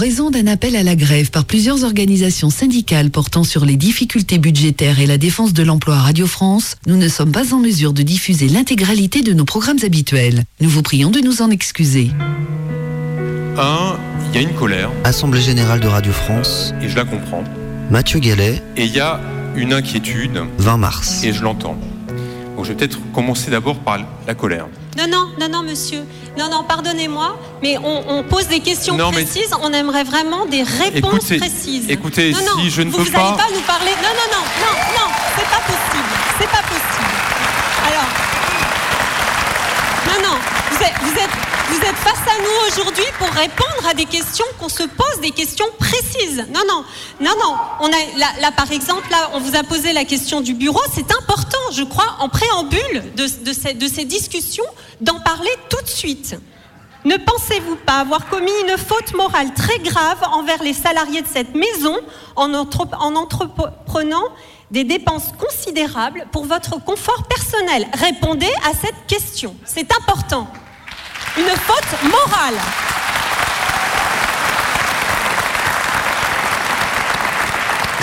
raison d'un appel à la grève par plusieurs organisations syndicales portant sur les difficultés budgétaires et la défense de l'emploi à Radio France, nous ne sommes pas en mesure de diffuser l'intégralité de nos programmes habituels. Nous vous prions de nous en excuser. Un, il y a une colère, Assemblée générale de Radio France, et je la comprends. Mathieu Gallet, Et il y a une inquiétude, 20 mars. et je l'entends. Donc je vais peut-être commencer d'abord par la colère. Non, non, non, non, monsieur. Non, non, pardonnez-moi, mais on, on pose des questions Non, mais- précises. On aimerait vraiment des réponses Écoutez, précises. écoutez, non, non, si je ne vous, peux vous pas- allez pas nous parler. Non, non, non, non, non, c'est pas possible. C'est pas possible. Alors, non, non, vous êtes, vous êtes, vous êtes face à nous aujourd'hui pour répondre à des questions qu'on se pose, des questions précises. Non, non, non, non. Là, par exemple, là, on vous a posé la question du bureau. C'est important, je crois, en préambule de, ces, discussions, d'en parler tout de suite. Ne pensez-vous pas avoir commis une faute morale très grave envers les salariés de cette maison en entreprenant des dépenses considérables pour votre confort personnel? Répondez à cette question. C'est important. Une faute morale.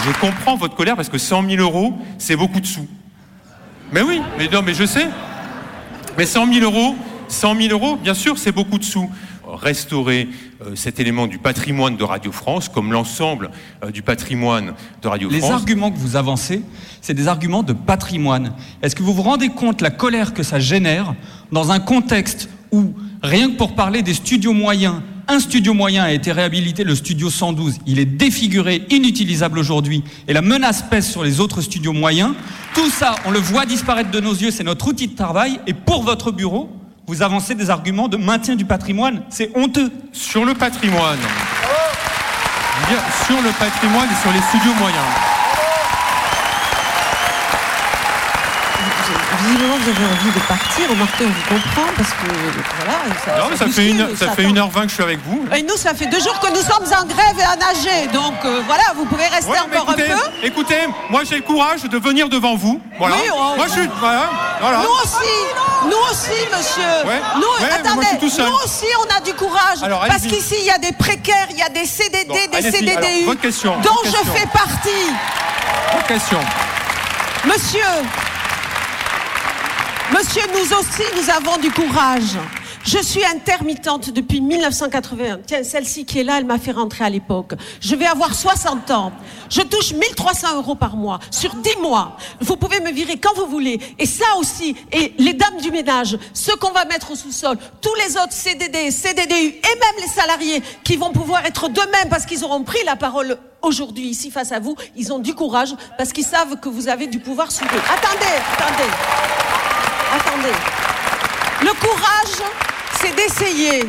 Je comprends votre colère parce que 100 000 euros, c'est beaucoup de sous. Mais oui, mais non, mais je sais. Mais 100 000 euros, 100 000 euros, bien sûr, c'est beaucoup de sous. Restaurer euh, cet élément du patrimoine de Radio France, comme l'ensemble euh, du patrimoine de Radio Les France. arguments que vous avancez, c'est des arguments de patrimoine. Est-ce que vous vous rendez compte la colère que ça génère dans un contexte où, rien que pour parler des studios moyens, un studio moyen a été réhabilité, le studio 112. Il est défiguré, inutilisable aujourd'hui, et la menace pèse sur les autres studios moyens. Tout ça, on le voit disparaître de nos yeux, c'est notre outil de travail, et pour votre bureau, vous avancez des arguments de maintien du patrimoine. C'est honteux. Sur le patrimoine. Sur le patrimoine et sur les studios moyens. Vous avez envie de partir. Remarquez, on vous comprend parce que voilà. Ça, Non, mais ça, fait une, ça fait attend. une heure vingt que je suis avec vous. Et nous, ça fait deux jours que nous sommes en grève et à nager. Donc euh, voilà, vous pouvez rester Ouais, encore écoutez, un peu. écoutez, moi j'ai le courage de venir devant vous. Voilà. Oui, on- moi je suis. Voilà. voilà. Nous aussi, nous aussi, monsieur. Ouais. Nous, Ouais, attendez, moi, je suis tout seul. nous aussi, on a du courage. Alors, parce qu'ici, il y a des précaires, il y a des CDD, des. CDDU, Alors, votre question, dont votre je fais partie. Question. Monsieur, monsieur, nous aussi, nous avons du courage. Je suis intermittente depuis 1981. Tiens, celle-ci qui est là, elle m'a fait rentrer à l'époque. Je vais avoir 60 ans. Je touche 1300 euros par mois sur 10 mois. Vous pouvez me virer quand vous voulez. Et ça aussi, et les dames du ménage, ceux qu'on va mettre au sous-sol, tous les autres CDD, CDDU et même les salariés qui vont pouvoir être d'eux-mêmes parce qu'ils auront pris la parole aujourd'hui ici face à vous, ils ont du courage parce qu'ils savent que vous avez du pouvoir sur eux. Attendez, attendez. Attendez. Le courage, c'est d'essayer.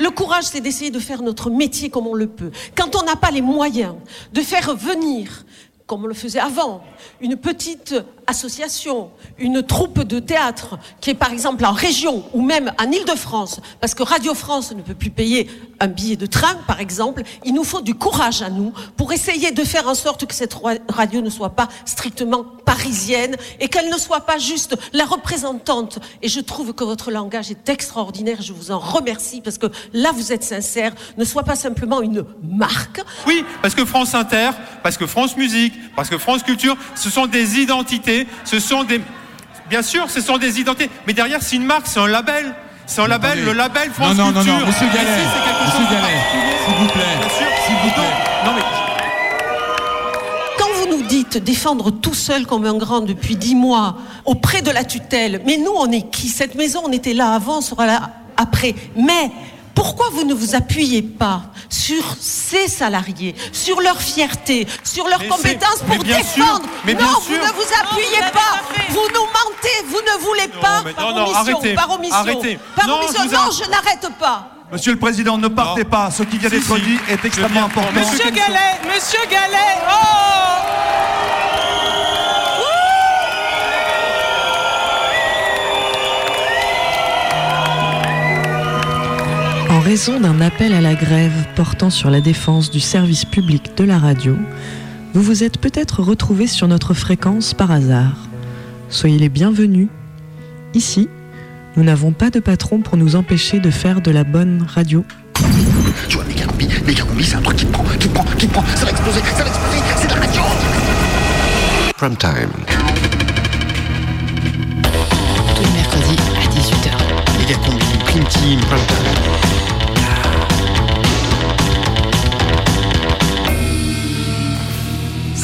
Le courage, c'est d'essayer de faire notre métier comme on le peut. Quand on n'a pas les moyens de faire venir, comme on le faisait avant, une petite association, une troupe de théâtre qui est par exemple en région ou même en Île-de-France, parce que Radio France ne peut plus payer un billet de train, par exemple, il nous faut du courage à nous pour essayer de faire en sorte que cette radio ne soit pas strictement parisienne et qu'elle ne soit pas juste la représentante. Et je trouve que votre langage est extraordinaire. Je vous en remercie parce que là, vous êtes sincère. Ne soit pas simplement une marque. Oui, parce que France Inter, parce que France Musique, parce que France Culture, ce sont des identités, ce sont des. Bien sûr, ce sont des identités, mais derrière, c'est une marque, c'est un label. C'est un label, le label France Non, non, non, Culture. non, monsieur Et Gallet, si, c'est quelque monsieur Gallet, s'il vous plaît, Bien sûr. s'il vous plaît. Non, mais Quand vous nous dites défendre tout seul comme un grand depuis dix mois auprès de la tutelle, mais nous, on est qui? Cette maison, on était là avant, on sera là après. Mais pourquoi vous ne vous appuyez pas sur ces salariés, sur leur fierté, sur leurs Mais compétences mais pour sûr, défendre mais Non, bien vous ne vous appuyez pas. Vous nous mentez. Vous ne voulez Non, pas. mais par non, non, omission. arrêtez, Par omission. arrêtez. Par Non, omission. je Non, n'arrête pas. Monsieur le Président, ne partez Non. pas. Ce qui vient d'être si. dit est extrêmement important. Monsieur Monsieur Gallet, Monsieur Gallet, oh raison d'un appel à la grève portant sur la défense du service public de la radio, vous vous êtes peut-être retrouvé sur notre fréquence par hasard. Soyez les bienvenus. Ici, nous n'avons pas de patron pour nous empêcher de faire de la bonne radio. Tu vois, Mika, combi, méga combi, c'est un truc qui prend, qui prend, qui prend, ça va exploser, ça va exploser, c'est de la radio Prime time. Tous les mercredis à 18h. Méga combi, prime team, Prime time.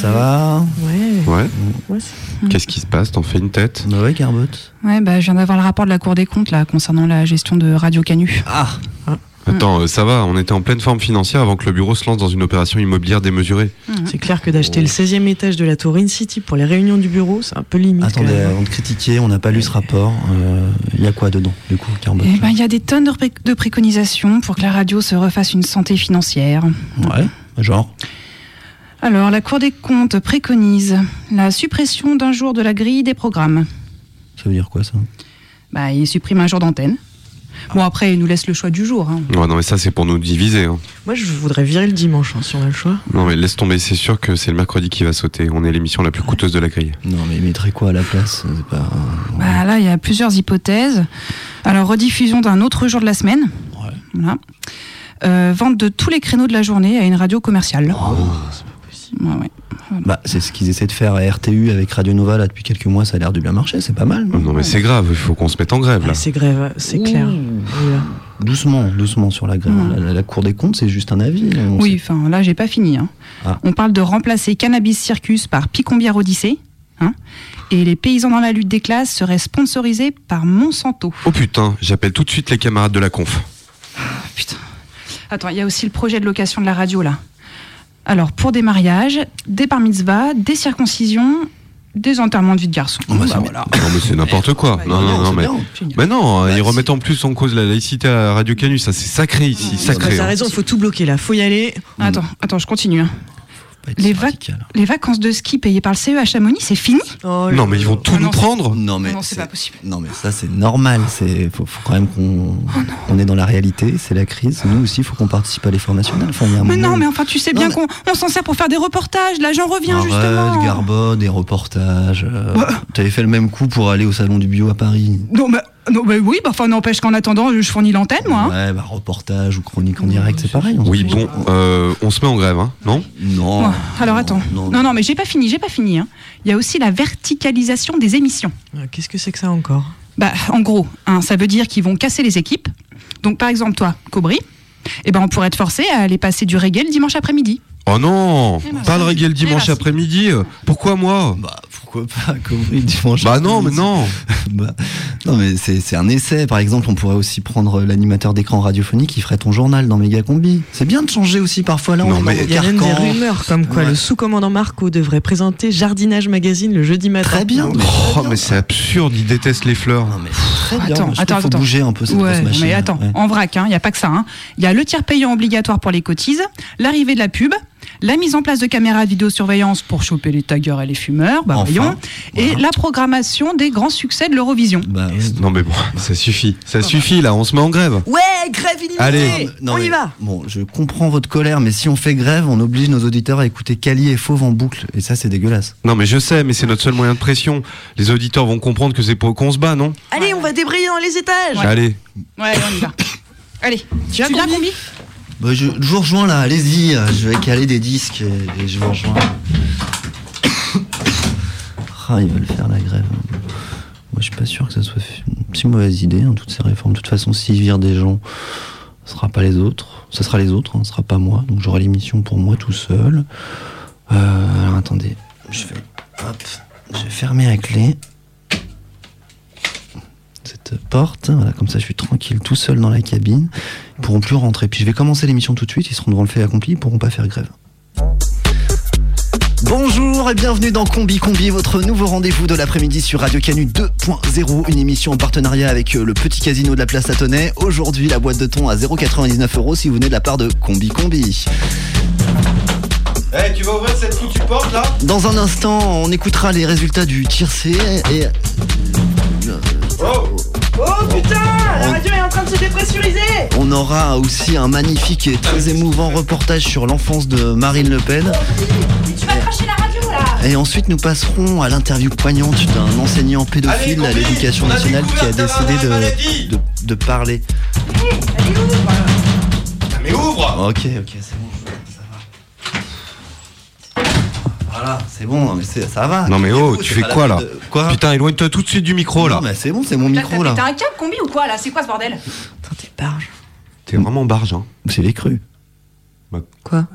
Ça va Ouais. Qu'est-ce qui se passe T'en fais une tête Bah ouais, Garbotte. Ouais, bah, je viens d'avoir le rapport de la Cour des comptes là concernant la gestion de Radio Canu. Ah Attends, euh, ça va, on était en pleine forme financière avant que le bureau se lance dans une opération immobilière démesurée. C'est clair que d'acheter le 16e étage de la tour In-City pour les réunions du bureau, c'est un peu limite. Attendez, avant de critiquer, on n'a pas lu ce rapport. Il y a quoi dedans, du coup, Garbotte Eh ben, il y a des tonnes de, pré- de préconisations pour que la radio se refasse une santé financière. Ouais, genre Alors, la Cour des comptes préconise la suppression d'un jour de la grille des programmes. Ça veut dire quoi, ça? Bah, il supprime un jour d'antenne. Bon, après, il nous laisse le choix du jour. hein. Ouais, non, mais ça, c'est pour nous diviser. hein. Moi, je voudrais virer le dimanche, hein, si on a le choix. Non, mais laisse tomber, c'est sûr que c'est le mercredi qui va sauter. On est l'émission la plus coûteuse de la grille. Non, mais il mettrait quoi à la place? C'est pas... Bah, là, il y a plusieurs hypothèses. Alors, rediffusion d'un autre jour de la semaine. Ouais. Voilà. Euh, vente de tous les créneaux de la journée à une radio commerciale. Oh, Ouais, ouais. Bah, c'est ce qu'ils essaient de faire à RTU avec Radio Nova, là, depuis quelques mois, ça a l'air de bien marcher, c'est pas mal. non Non, mais c'est grave, il faut qu'on se mette en grève, là. Ah, c'est grève, c'est clair. Doucement, doucement sur la grève. Mm. La, la Cour des comptes, c'est juste un avis. Oui, enfin là, j'ai pas fini. hein. Ah. On parle de remplacer Cannabis Circus par Picombière Odyssée. hein. et les paysans dans la lutte des classes seraient sponsorisés par Monsanto. Oh putain, j'appelle tout de suite les camarades de la conf. Putain. Attends, il y a aussi le projet de location de la radio là. Alors, pour des mariages, des bar mitzvahs, des circoncisions, des enterrements de vie de garçon. Oh, bah, c'est Bah, voilà. Non, mais c'est n'importe quoi. Non, non, non, c'est mais. non, Bah, ils si. remettent en plus en cause la laïcité à la Radio Canu, ça c'est sacré ici, Bah, sacré. T'as hein. raison, il faut tout bloquer là, faut y aller. Attends, attends, je continue. Les, si vac- radical. les vacances de ski payées par le CE à Chamonix, c'est fini Oh Non, mais ils vont tout Ah nous c'est- prendre. Non, mais Non, c'est pas possible. Non, mais ça, c'est normal. C'est faut, faut quand même qu'on Oh on est dans la réalité. C'est la crise. Nous aussi, il faut qu'on participe à l'effort national. Enfin, il Mais non, mais enfin, tu sais Non, bien mais- qu'on on s'en sert pour faire des reportages. Là, j'en reviens Arrête, justement. Garbot, des reportages. euh, T'avais fait le même coup pour aller au salon du bio à Paris. Non, mais, non, oui, bah, enfin, n'empêche qu'en attendant, je fournis l'antenne, moi. hein. Ouais, bah reportage ou chronique en direct, c'est pareil. on Oui, bon, euh, on se met en grève, hein, non? Non. Alors non, attends. Non, Non, non, mais j'ai pas fini, j'ai pas fini. hein. Il y a aussi la verticalisation des émissions. Ah, Qu'est-ce que c'est que ça encore? Bah, en gros, hein, ça veut dire qu'ils vont casser les équipes. Donc, par exemple, toi, Cobry, eh ben, on pourrait te forcer à aller passer du reggae le dimanche après-midi. Oh non Eh ben, Pas de reggae le eh dimanche ben, après-midi euh, Pourquoi moi? Bah pourquoi pas Cobry dimanche Bah non, mais non Bah, non, mais c'est c'est un essai. Par exemple, on pourrait aussi prendre l'animateur d'écran radiophonique qui ferait ton journal dans Méga Combi. C'est bien de changer aussi parfois. Là, on Non, le Il y a même des rumeurs comme quoi Ouais. le sous-commandant Marco devrait présenter Jardinage Magazine le jeudi matin. Très bien. mais Oh, mais c'est absurde, ils détestent les fleurs. Non, mais très bien. Attends, attends, faut attends. bouger un peu cette Ouais, machine. mais attends, Ouais. en vrac, il n'y a pas que ça. Il y a le tiers payant obligatoire pour les cotises, l'arrivée de la pub, la mise en place de caméras de vidéosurveillance pour choper les taggers et les fumeurs, bah Enfin, voyons, et voilà. la programmation des grands succès de l'Eurovision. Bah, ouais. Non mais bon, ça suffit. Ça suffit là, on se met en grève. Ouais, grève illimitée Allez. Non, On y va Bon, je comprends votre colère, mais si on fait grève, on oblige nos auditeurs à écouter Cali et Fauve en boucle. Et ça, c'est dégueulasse. Non mais je sais, mais c'est notre seul moyen de pression. Les auditeurs vont comprendre que c'est pour qu'on se bat, non Allez, on va débrayer dans les étages Allez. Ouais, on y va. Allez, Tu as combien combi Bah, je, vous rejoins là, allez-y. euh, Je vais caler des disques et, je vous rejoins. ah, ils veulent faire la grève. Moi, je suis pas sûr que ça soit une si mauvaise idée, hein, toutes ces réformes. De toute façon, s'ils virent des gens, ce sera pas les autres. Ce sera les autres, hein, ce sera pas moi. Donc j'aurai l'émission pour moi tout seul. Euh, alors attendez, je vais, je vais fermer la clé. Cette porte, voilà, comme ça je suis tranquille tout seul dans la cabine. Ils pourront plus rentrer. Puis je vais commencer l'émission tout de suite, ils seront devant le fait accompli, ils pourront pas faire grève. Bonjour et bienvenue dans Combi Combi, votre nouveau rendez-vous de l'après-midi sur Radio Canu 2.0, une émission en partenariat avec euh, le petit casino de la place Satonnet. Aujourd'hui, la boîte de thon à 0,99 euros si vous venez de la part de Combi Combi. Eh, tu vas ouvrir cette foutue porte là? Dans un instant, on écoutera les résultats du tiercé et. Oh Oh putain La radio est en train de se dépressuriser On aura aussi un magnifique et très émouvant reportage sur l'enfance de Marine Le Pen. Tu vas cracher la radio là Et ensuite, nous passerons à l'interview poignante d'un enseignant pédophile à l'éducation nationale qui a décidé de, de, de parler. Mais ouvre Ok, ok, c'est bon. ça va. Voilà, c'est bon, mais c'est- ça va. Non mais oh, tu C'est fais quoi là de- Quoi Putain, éloigne-toi tout de suite du micro là. Non, mais c'est bon, c'est mon micro là. T'as un câble combi ou quoi là? C'est quoi ce bordel? T'es vraiment barge, hein. J'ai les cru. Quoi?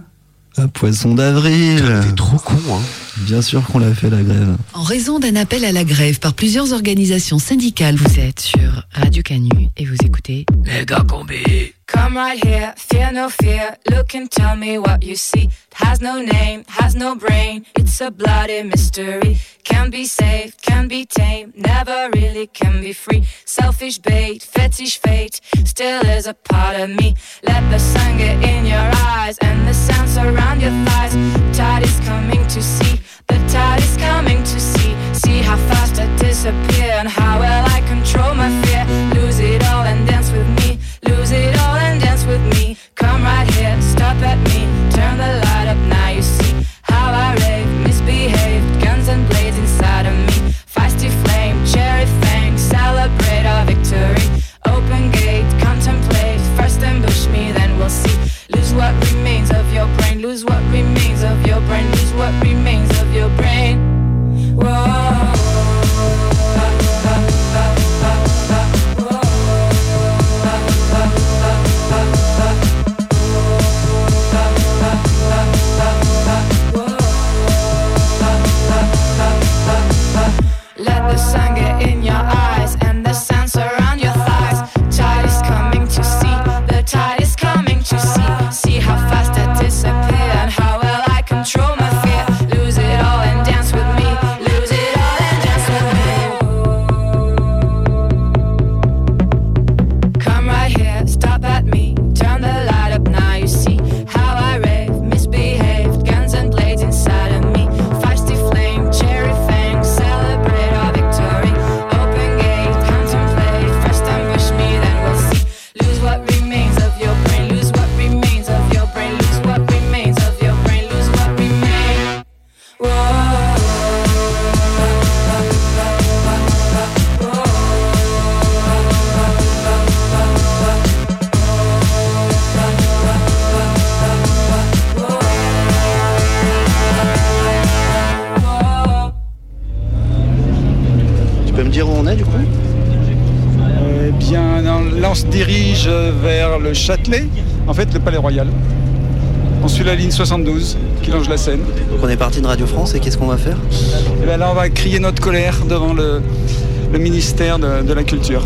Un poisson d'avril. T'es trop con, hein. Bien sûr qu'on l'a fait la grève. En raison d'un appel à la grève par plusieurs organisations syndicales, vous êtes sur Radio Canu et vous écoutez gars combés. Come right here, fear no fear. Look and tell me what you see. It has no name, has no brain. It's a bloody mystery. Can be saved, can be tamed. Never really can be free. Selfish bait, fetish fate. Still is a part of me. Let the sun get in your eyes and the sand surround your thighs. Tide is coming to see. The tide is coming to see. See how fast I disappear and how well I control my fear. Lose it all and dance with me. Lose it all and dance with me. Come right here, stop at me. Turn the light up, now you see how I rave, misbehave. Guns and blades inside of me. Feisty flame, cherry fang, celebrate our victory. Open gate, contemplate. First ambush me, then we'll see. Lose what remains of your brain. Lose what remains of your brain. Lose what remains your brain. Châtelet, en fait, le Palais Royal. On suit la ligne 72 qui longe la Seine. Donc on est parti de Radio France et qu'est-ce qu'on va faire? Et bien là, on va crier notre colère devant le, le ministère de, de la Culture.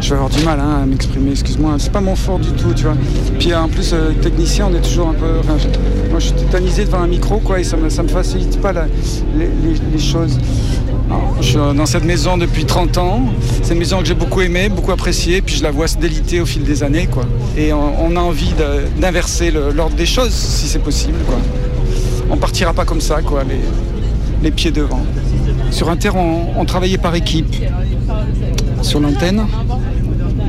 Je vais avoir du mal hein, à m'exprimer, excuse-moi. C'est pas mon fort du tout, tu vois. Puis en plus, euh, technicien, on est toujours un peu. enfin, je- moi, je suis tétanisé devant un micro, quoi, et ça me, ça me facilite pas la- les, les- les choses. Je suis dans cette maison depuis 30 ans. C'est une maison que j'ai beaucoup aimée, beaucoup appréciée, puis je la vois se déliter au fil des années, quoi. Et on, a envie d'inverser l'ordre des choses, si c'est possible, quoi. On partira pas comme ça, quoi, les, pieds devant. Sur Inter, on, on travaillait par équipe sur l'antenne.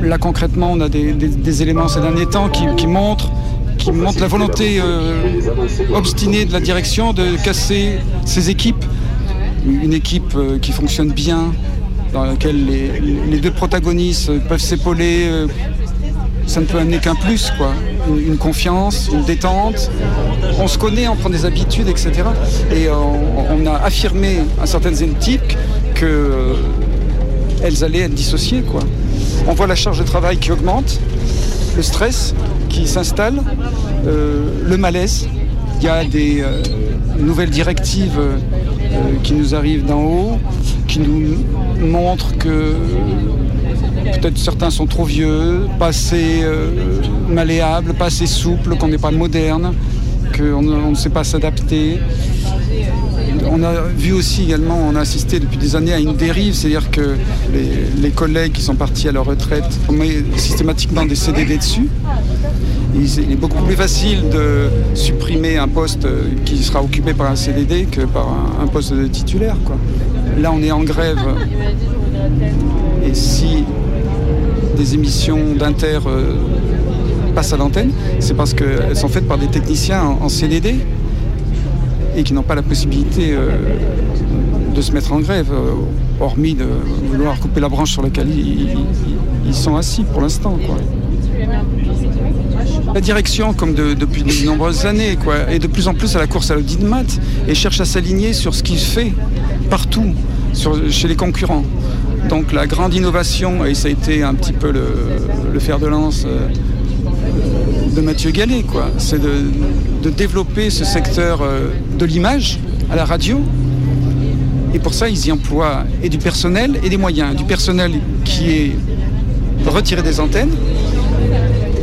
Là, concrètement, on a des, éléments ces derniers temps qui, montrent, qui la volonté euh, obstinée de la direction de casser ses équipes. Une équipe euh, qui fonctionne bien, dans laquelle les, deux protagonistes peuvent s'épauler. euh, ça ne peut amener qu'un plus, quoi. Une, confiance, une détente. On se connaît, on prend des habitudes, etc. Et euh, on, a affirmé à certaines équipes que euh, elles allaient être dissociées, quoi. On voit la charge de travail qui augmente, le stress qui s'installe, le malaise. Il y a des nouvelles directives qui nous arrivent d'en haut, qui nous montrent que peut-être certains sont trop vieux, pas assez euh, malléables, pas assez souples, qu'on n'est pas moderne, qu'on ne- sait pas s'adapter. On a vu aussi également, on a assisté depuis des années à une dérive, c'est-à-dire que les, les collègues qui sont partis à leur retraite, on met systématiquement des CDD dessus. Il est beaucoup plus facile de supprimer un poste euh, qui sera occupé par un CDD que par un, poste de titulaire. Là, on est en grève. Et si des émissions d'Inter euh, passent à l'antenne, c'est parce qu'elles sont faites par des techniciens en, CDD et qui n'ont pas la possibilité euh, de se mettre en grève, hormis de vouloir couper la branche sur laquelle ils, sont assis pour l'instant. Direction, comme de- depuis de nombreuses années, quoi, est de plus en plus à la course à l'audimat et cherche à s'aligner sur ce qui se fait partout, sur- chez les concurrents. Donc la grande innovation, et ça a été un petit peu le, fer de lance euh, de Mathieu Gallet, quoi, c'est de, de développer ce secteur euh, de l'image à la radio. Et pour ça, ils y emploient et du personnel et des moyens. Du personnel qui est retiré des antennes,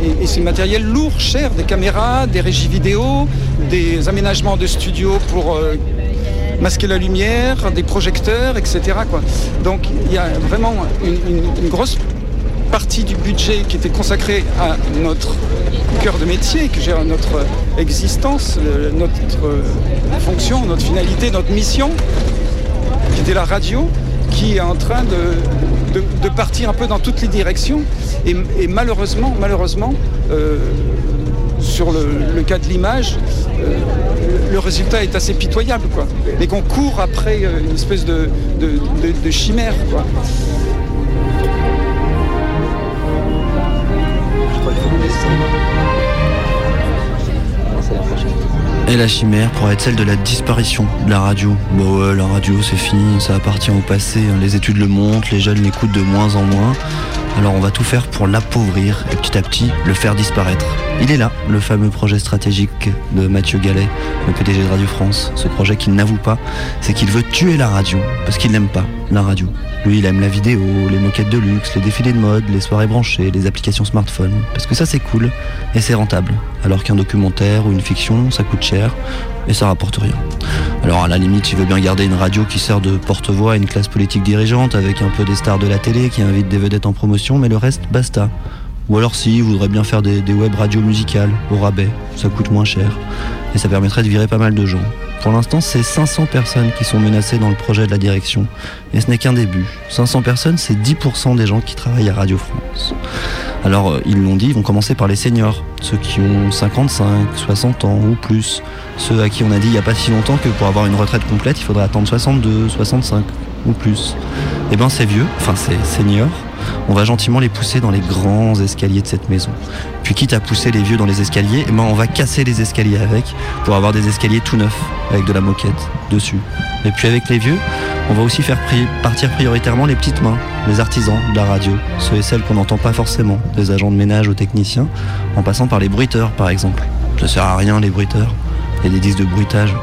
et, et c'est matériel lourd, cher, des caméras, des régies vidéo, des aménagements de studio pour euh, masquer la lumière, des projecteurs, etc. Donc il y a vraiment une, grosse partie du budget qui était consacrée à notre cœur de métier, qui gère notre existence, le- notre euh, fonction, notre finalité, notre mission, qui était la radio, qui est en train de partir un peu dans toutes les directions. Et, malheureusement, malheureusement, euh, sur le, cas de l'image, euh, le résultat est assez pitoyable. Quoi. Et qu'on court après euh, une espèce de chimère. Quoi. Et la chimère pourrait être celle de la disparition de la radio. Bon ouais, la radio c'est fini, ça appartient au passé, hein. les études le montrent, les jeunes l'écoutent de moins en moins. Alors on va tout faire pour l'appauvrir et petit à petit le faire disparaître. Il est là, le fameux projet stratégique de Mathieu Gallet, le PDG de Radio France. Ce projet qu'il n'avoue pas, c'est qu'il veut tuer la radio, parce qu'il n'aime pas la radio. Lui, il aime la vidéo, les moquettes de luxe, les défilés de mode, les soirées branchées, les applications smartphone. Parce que ça, c'est cool et c'est rentable. Alors qu'un documentaire ou une fiction, ça coûte cher et ça rapporte rien. Alors à la limite, il veut bien garder une radio qui sert de porte-voix à une classe politique dirigeante avec un peu des stars de la télé qui invitent des vedettes en promotion, mais le reste, basta. Ou alors si, il voudrait bien faire des, des web radios musicales au rabais, ça coûte moins cher et ça permettrait de virer pas mal de gens. Pour l'instant, c'est 500 personnes qui sont menacées dans le projet de la direction. Et ce n'est qu'un début. 500 personnes, c'est 10% des gens qui travaillent à Radio France. Alors, euh, ils l'ont dit, ils vont commencer par les seniors, ceux qui ont 55, 60 ans ou plus. Ceux à qui on a dit il n'y a pas si longtemps que pour avoir une retraite complète, il faudrait attendre 62, 65 ou plus. Eh ben, ces vieux, enfin ces seniors, on va gentiment les pousser dans les grands escaliers de cette maison. Puis quitte à pousser les vieux dans les escaliers, eh ben on va casser les escaliers avec pour avoir des escaliers tout neufs avec de la moquette dessus. Et puis avec les vieux, on va aussi faire partir prioritairement les petites mains, les artisans de la radio, ceux et celles qu'on n'entend pas forcément, des agents de ménage aux techniciens, en passant par les bruiteurs par exemple. Ça sert à rien les bruiteurs, a des disques de bruitage.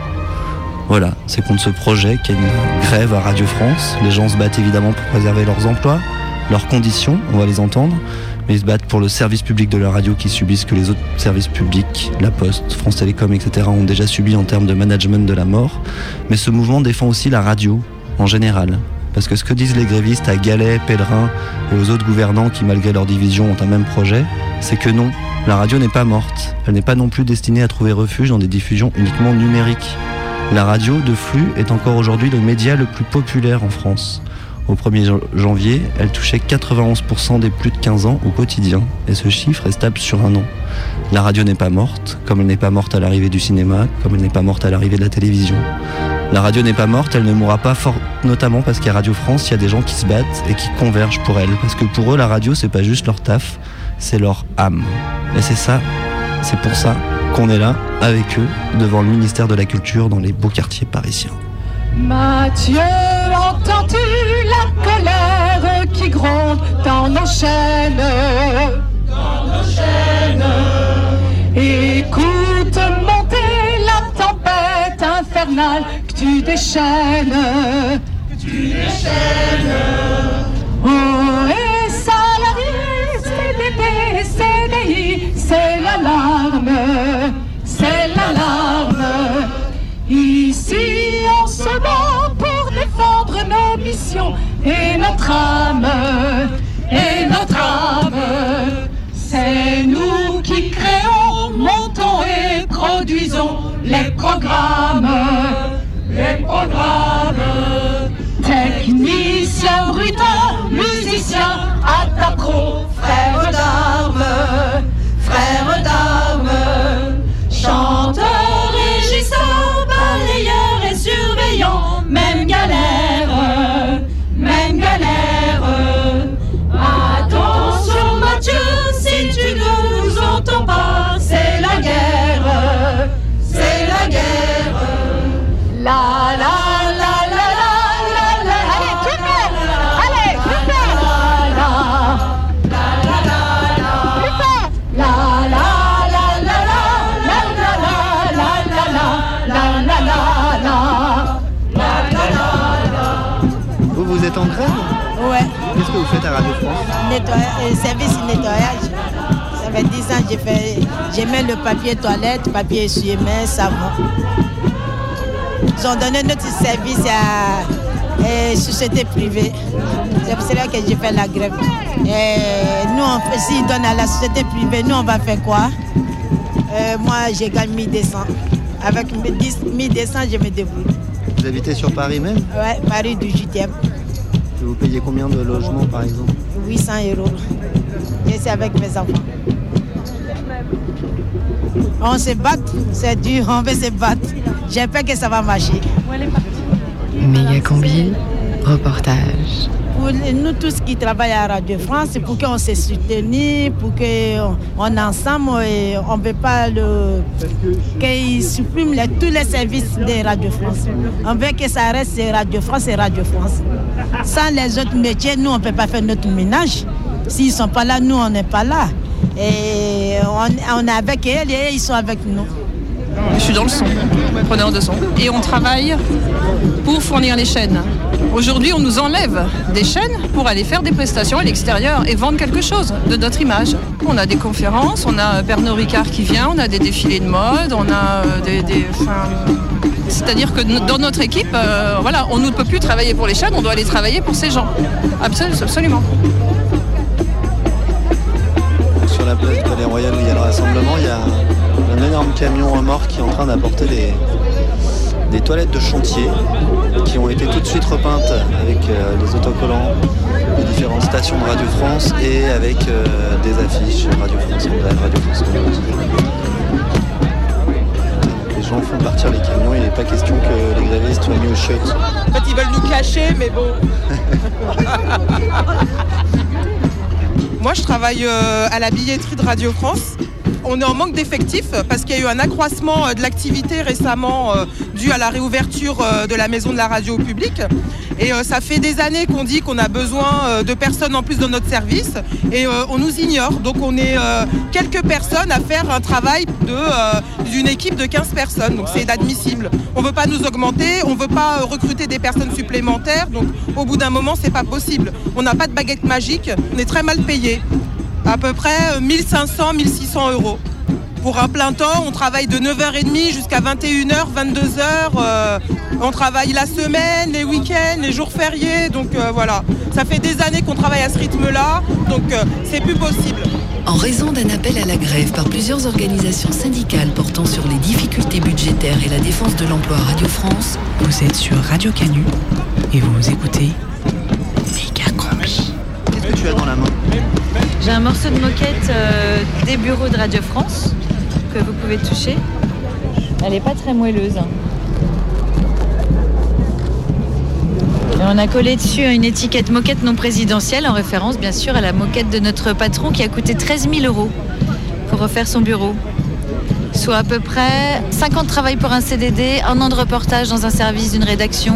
Voilà, c'est contre ce projet qu'il y a une grève à Radio France. Les gens se battent évidemment pour préserver leurs emplois, leurs conditions, on va les entendre, mais ils se battent pour le service public de la radio qui subissent que les autres services publics, La Poste, France Télécom, etc., ont déjà subi en termes de management de la mort. Mais ce mouvement défend aussi la radio en général. Parce que ce que disent les grévistes à Galais, Pèlerin et aux autres gouvernants qui, malgré leur division, ont un même projet, c'est que non, la radio n'est pas morte. Elle n'est pas non plus destinée à trouver refuge dans des diffusions uniquement numériques. La radio de flux est encore aujourd'hui le média le plus populaire en France. Au 1er jan- janvier, elle touchait 91% des plus de 15 ans au quotidien, et ce chiffre est stable sur un an. La radio n'est pas morte, comme elle n'est pas morte à l'arrivée du cinéma, comme elle n'est pas morte à l'arrivée de la télévision. La radio n'est pas morte, elle ne mourra pas fort, notamment parce qu'à Radio France, il y a des gens qui se battent et qui convergent pour elle. Parce que pour eux, la radio, c'est pas juste leur taf, c'est leur âme. Et c'est ça, c'est pour ça qu'on est là, avec eux, devant le ministère de la Culture dans les beaux quartiers parisiens. Mathieu, entends-tu la colère qui gronde dans nos chaînes? Dans nos chaînes. Écoute monter la tempête infernale que tu déchaînes. Que tu déchaînes. Oh, et salariés, CDD, CDI, c'est l'alarme. Et notre âme, et notre âme. C'est nous qui créons produisons les programmes, les programmes. Technicien brutant, musicien, attaquant, frère d'armes, frère À Radio France euh, service nettoyage. Ça fait 10 ans que j'ai fait. J'ai mis le papier toilette, papier essuie-main, savon. Ils ont donné notre service à euh, société privée. C'est pour cela que j'ai fait la grève. Et nous, on fait, s'ils donnent à la société privée, nous, on va faire quoi? Euh, Moi, j'ai gagné 1200. Avec 10 1200, je me débrouille. Vous habitez sur Paris même? Ouais, Paris du 8e. Vous payez combien de logements par exemple 800 euros. Et c'est avec mes enfants. On se bat, c'est dur, on veut se battre. J'espère que ça va marcher. Méga combi, reportage. Pour nous tous qui travaillent à Radio France, c'est pour qu'on se soutenisse, pour qu'on on ensemble, et on ne veut pas le, qu'ils suppriment les- tous les services de Radio France. On veut que ça reste Radio France et Radio France. Sans les autres métiers, nous, on ne peut pas faire notre ménage. S'ils ne sont pas là, nous, on n'est pas là. Et on, est avec elles et ils sont avec nous. Je suis dans le son, preneur de son. Et on travaille pour fournir les chaînes. Aujourd'hui, on nous enlève des chaînes pour aller faire des prestations à l'extérieur et vendre quelque chose de notre image. On a des conférences, on a Pernod Ricard qui vient, on a des défilés de mode, on a euh, des... des- c'est-à-dire que dans notre équipe, euh, voilà, on ne peut plus travailler pour les chaînes, on doit aller travailler pour ces gens. Absol- absolument. Sur la place du Palais Royal où il y a le rassemblement, il y a un, énorme camion remorque qui est en train d'apporter des, des toilettes de chantier qui ont été tout de suite repeintes avec euh, des autocollants des différentes stations de Radio France et avec euh, des affiches Radio France Radio France. Les gens font partir les camions, il n'est pas question que les grévistes soient mis aux chiottes. En fait, ils veulent nous cacher, mais bon. Moi, je travaille euh, à la billetterie de Radio France. On est en manque d'effectifs parce qu'il y a eu un accroissement euh, de l'activité récemment euh, dû à la réouverture de la maison de la radio au public. Et euh, ça fait des années qu'on dit qu'on a besoin euh, de personnes en plus dans notre service et euh, on nous ignore. Donc on est quelques personnes à faire un travail de, d'une équipe de 15 personnes. Donc c'est inadmissible. On ne veut pas nous augmenter, on ne veut pas recruter des personnes supplémentaires. Donc au bout d'un moment, c'est pas possible. On n'a pas de baguette magique, on est très mal payé. À peu près 1500, 1600 euros. Pour un plein temps, on travaille de 9h30 jusqu'à 21h, 22h. euh, on travaille la semaine, les week-ends, les jours fériés. Donc euh, voilà, ça fait des années qu'on travaille à ce rythme-là. Donc euh, c'est plus possible. En raison d'un appel à la grève par plusieurs organisations syndicales portant sur les difficultés budgétaires et la défense de l'emploi à Radio France, Vous êtes sur Radio Canu et vous écoutez Méga combi. Qu'est-ce que tu as dans la main? J'ai un morceau de moquette euh, des bureaux de Radio France que vous pouvez toucher. Elle n'est pas très moelleuse. on a collé dessus une étiquette moquette non présidentielle en référence bien sûr à la moquette de notre patron qui a coûté 13 000 euros pour refaire son bureau. Soit à peu près 5 ans de travail pour un CDD, un an de reportage dans un service d'une rédaction,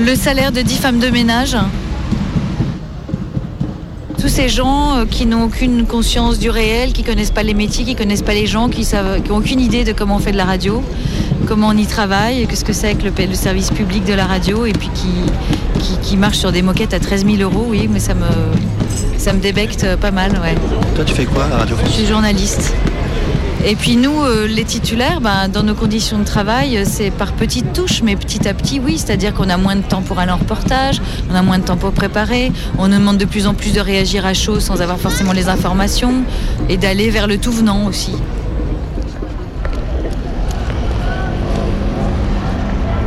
le salaire de 10 femmes de ménage, tous ces gens euh, qui n'ont aucune conscience du réel, qui connaissent pas les métiers, qui connaissent pas les gens, qui savent, qui ont aucune idée de comment on fait de la radio, comment on y travaille, qu'est-ce que c'est que le, le service public de la radio, et puis qui, qui, qui marchent sur des moquettes à 13 000 euros, oui, mais ça me, ça me débecte pas mal, ouais. Toi, tu fais quoi à Radio Je France suis journaliste. Et puis nous, euh, les titulaires, ben, dans nos conditions de travail, euh, c'est par petites touches, mais petit à petit, oui, c'est-à-dire qu'on a moins de temps pour aller en reportage, on a moins de temps pour préparer, on nous demande de plus en plus de réagir à chaud sans avoir forcément les informations, et d'aller vers le tout venant aussi.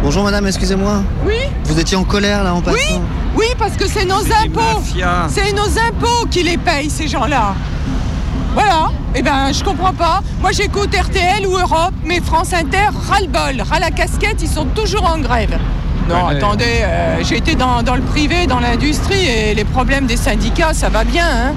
Bonjour madame, excusez-moi. Oui. Vous étiez en colère là en passant. Oui, oui parce que c'est nos impôts. C'est nos impôts qui les payent ces gens-là. Eh ben, je comprends pas. Moi, j'écoute RTL ou Europe, mais France Inter, ras-le-bol, ras la casquette, ils sont toujours en grève. Non, Ouais, attendez, euh, j'ai été dans, dans le privé, dans l'industrie, et les problèmes des syndicats, ça va bien, hein.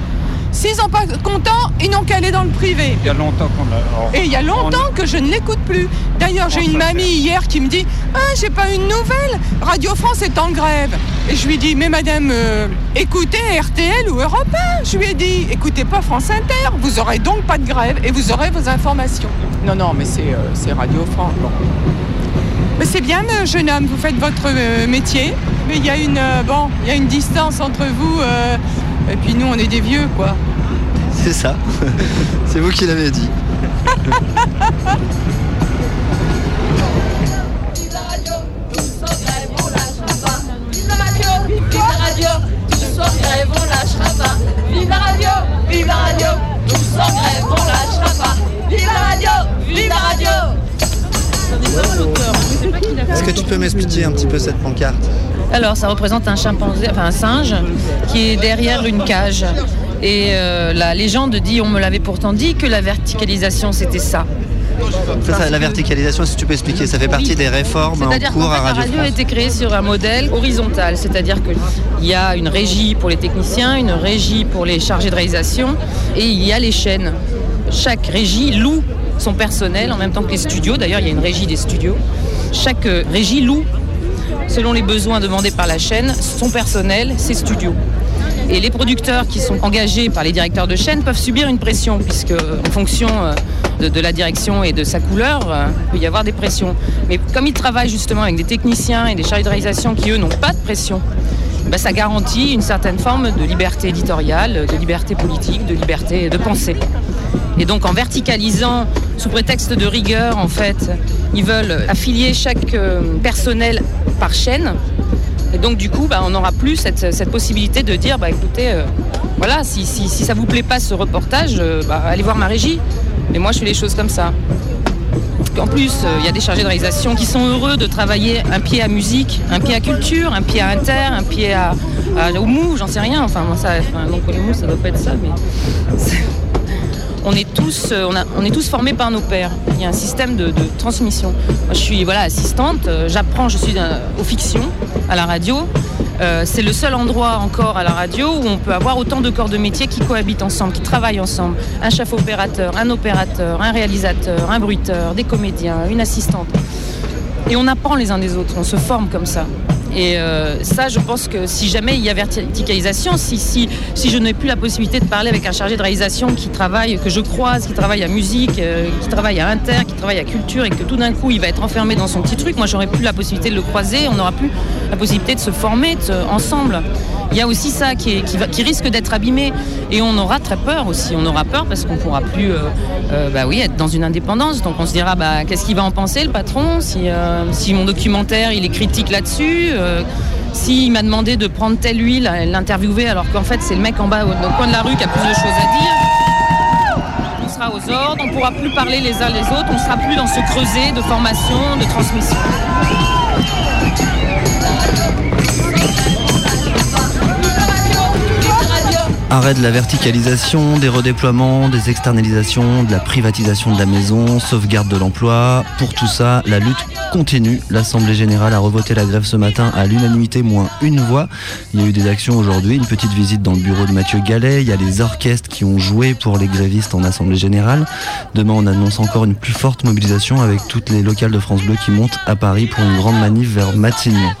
S'ils sont pas contents, ils n'ont qu'à aller dans le privé. Il y a longtemps qu'on a. Et il y a longtemps que je ne l'écoute plus. D'ailleurs, j'ai une mamie hier qui me dit Ah, j'ai pas une nouvelle. Radio France est en grève. Et je lui dis Mais madame, euh, écoutez RTL ou Europe 1. Je lui ai dit Écoutez pas France Inter. Vous aurez donc pas de grève et vous aurez vos informations. Non, non, mais c'est euh, c'est Radio France. Bon. Mais c'est bien, euh, jeune homme, vous faites votre métier. Mais il y a une euh, bon, il y a une distance entre vous euh, et puis nous, on est des vieux, quoi. C'est ça. C'est vous qui l'avez dit. Vive la radio, vive la radio, tous en grève, on lâchera pas. Vive la radio, vive la radio, Est-ce que tu peux m'expliquer un petit peu cette pancarte Alors, ça représente un chimpanzé, enfin un singe, qui est derrière une cage. Et euh, la légende dit, on me l'avait pourtant dit, que la verticalisation c'était ça. Ça, ça, la verticalisation, si tu peux expliquer, ça fait partie des réformes en cours fait, à la Radio radio a été créée sur un modèle horizontal, c'est-à-dire qu'il y a une régie pour les techniciens, une régie pour les chargés de réalisation, et il y a les chaînes. Chaque régie loue son personnel en même temps que les studios. D'ailleurs, il y a une régie des studios. Chaque euh, régie loue, selon les besoins demandés par la chaîne, son personnel, ses studios. Et les producteurs qui sont engagés par les directeurs de chaîne peuvent subir une pression, puisque en fonction euh, de, la direction et de sa couleur, euh, il peut y avoir des pressions. Mais comme ils travaillent justement avec des techniciens et des chargés de réalisation qui, eux, n'ont pas de pression, ben, ça garantit une certaine forme de liberté éditoriale, de liberté politique, de liberté de pensée. Et donc en verticalisant, sous prétexte de rigueur, en fait, ils veulent affilier chaque euh, personnel par chaîne. Et donc du coup, bah, on n'aura plus cette, possibilité de dire, bah, écoutez, euh, voilà, si, ça vous plaît pas ce reportage, euh, bah, allez voir ma régie. Mais moi, je fais les choses comme ça. En plus, il y a des chargés de réalisation qui sont heureux de travailler un pied à musique, un pied à culture, un pied à inter, un pied à, à- au mou, j'en sais rien. Enfin, ça, enfin, donc le mou, ça doit pas être ça, on est tous, euh, on, est tous formés par nos pères. Il y a un système de, transmission. Je suis voilà assistante, euh, j'apprends, je suis euh, aux fictions à la radio. C'est le seul endroit encore à la radio où on peut avoir autant de corps de métier qui cohabitent ensemble, qui travaillent ensemble. Un chef opérateur, un opérateur, un réalisateur, un bruiteur, des comédiens, une assistante. Et on apprend les uns des autres, on se forme comme ça. Et euh, ça, je pense que si jamais il y a verticalisation, si, je n'ai plus la possibilité de parler avec un chargé de réalisation qui travaille, que je croise, qui travaille à musique, euh, qui travaille à inter, qui travaille à culture, et que tout d'un coup il va être enfermé dans son petit truc, moi j'aurais plus la possibilité de le croiser, on n'aura plus la possibilité de se former ensemble. Il y a aussi ça qui, risque d'être abîmé et on aura très peur aussi. On aura peur parce qu'on pourra plus, euh, euh, bah oui, être dans une indépendance. Donc on se dira, bah qu'est-ce qu'il va en penser le patron? Si, euh, si mon documentaire il est critique là-dessus. s'il m'a demandé de prendre telle huile, l'interviewer, alors qu'en fait c'est le mec en bas au, coin de la rue qui a plus de choses à dire. On sera aux ordres, on pourra plus parler les uns les autres, on sera plus dans ce creuset de formation, de transmission. Arrêt de la verticalisation, des redéploiements, des externalisations, de la privatisation de la maison, sauvegarde de l'emploi. Pour tout ça, la lutte continue. L'Assemblée générale a revoté la grève ce matin à l'unanimité, moins une voix. Il y a eu des actions aujourd'hui, une petite visite dans le bureau de Mathieu Gallet. Il y a les orchestres qui ont joué pour les grévistes en Assemblée générale. Demain, on annonce encore une plus forte mobilisation avec toutes les locales de France Bleu qui montent à Paris pour une grande manif vers Matignon.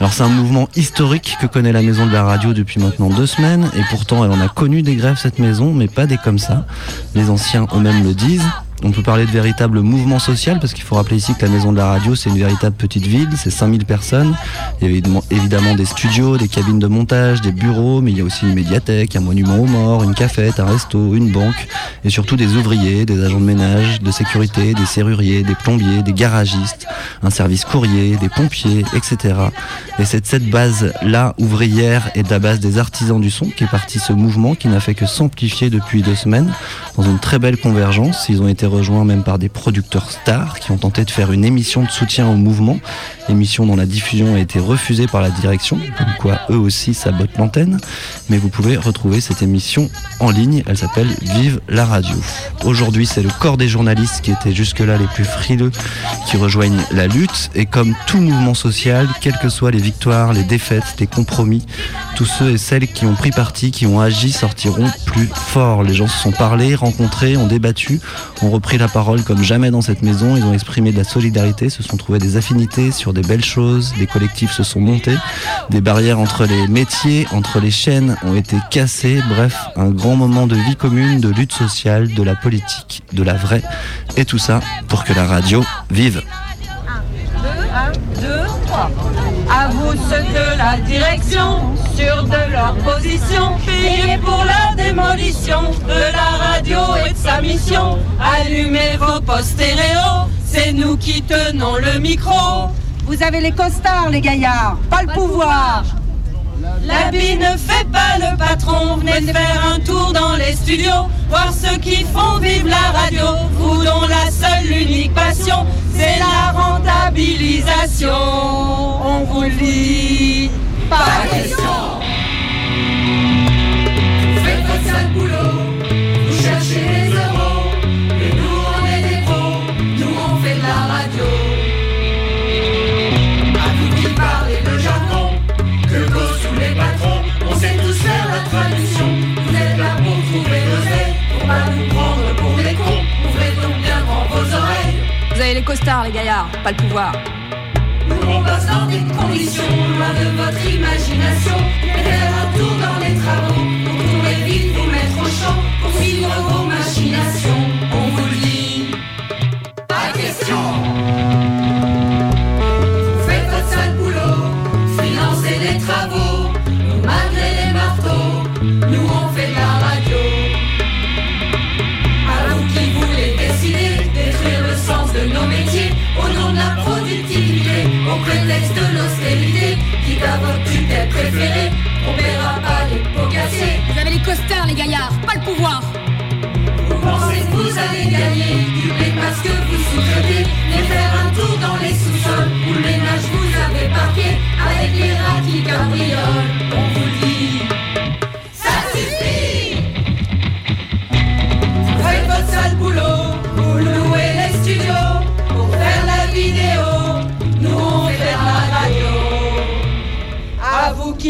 Alors c'est un mouvement historique que connaît la maison de la radio depuis maintenant deux semaines et pourtant elle en a connu des grèves cette maison mais pas des comme ça. Les anciens eux-mêmes le disent. On peut parler de véritable mouvement social parce qu'il faut rappeler ici que la maison de la radio c'est une véritable petite ville, c'est 5000 personnes. Il y a évidemment, des studios, des cabines de montage, des bureaux, mais il y a aussi une médiathèque, un monument aux morts, une cafette, un resto, une banque et surtout des ouvriers, des agents de ménage, de sécurité, des serruriers, des plombiers, des garagistes, un service courrier, des pompiers, etc. Et c'est de cette base-là, ouvrière, et de la base des artisans du son, qui est parti ce mouvement qui n'a fait que s'amplifier depuis deux semaines. dans une très belle convergence. Rejoints même par des producteurs stars qui ont tenté de faire une émission de soutien au mouvement, émission dont la diffusion a été refusée par la direction, comme quoi eux aussi sabotent l'antenne. Mais vous pouvez retrouver cette émission en ligne, elle s'appelle Vive la radio. Aujourd'hui, c'est le corps des journalistes qui étaient jusque-là les plus frileux qui rejoignent la lutte. Et comme tout mouvement social, quelles que soient les victoires, les défaites, les compromis, tous ceux et celles qui ont pris parti, qui ont agi, sortiront plus forts. Les gens se sont parlé, rencontrés, ont débattu, ont repris la parole comme jamais dans cette maison. Ils ont exprimé de la solidarité, se sont trouvés des affinités sur des belles choses. Des collectifs se sont montés. Des barrières entre les métiers, entre les chaînes ont été cassées. Bref, un grand moment de vie commune, de lutte sociale, de la politique, de la vraie. Et tout ça pour que la radio vive. 1, 2, 3. À vous ceux de la direction, sûrs de leur position, payés pour la démolition de la radio et de sa mission. Allumez vos postes stéréo, c'est nous qui tenons le micro. Vous avez les costards, les gaillards, pas le pouvoir. L'habit ne fait pas le patron, venez faire un tour dans les studios, voir ceux qui font vivre la radio, vous dont la seule unique passion, c'est la rentabilisation. On vous le dit, pas question. Costards, les gaillards, pas le pouvoir. Nous on bosse dans des conditions loin de votre imagination. Et faire un tour dans les travaux pour trouver vite vous mettre au champ pour suivre vos machinations. Prétexte de l'austérité, votre préférée, on verra pas les pots cassés. Vous avez les costards, les gaillards, pas le pouvoir. Vous pensez que vous allez gagner du blé parce que vous sous-traitez, mais faire un tour dans les sous-sols où le ménage vous avez parqué avec les rats qui cabriolent.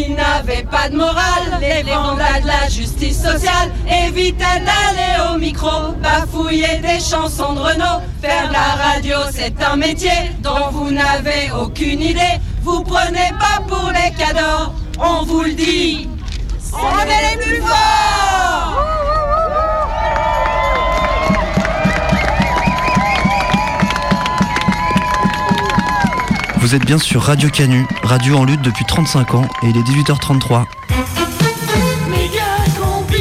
Qui n'avez pas de morale, les vendats de la justice sociale, évitez d'aller au micro, bafouiller des chansons de Renault. Faire la radio, c'est un métier dont vous n'avez aucune idée. Vous prenez pas pour les cadeaux, on vous le dit. On est les plus Vous êtes bien sur Radio Canu, radio en lutte depuis 35 ans et il est 18h33. Méga combi,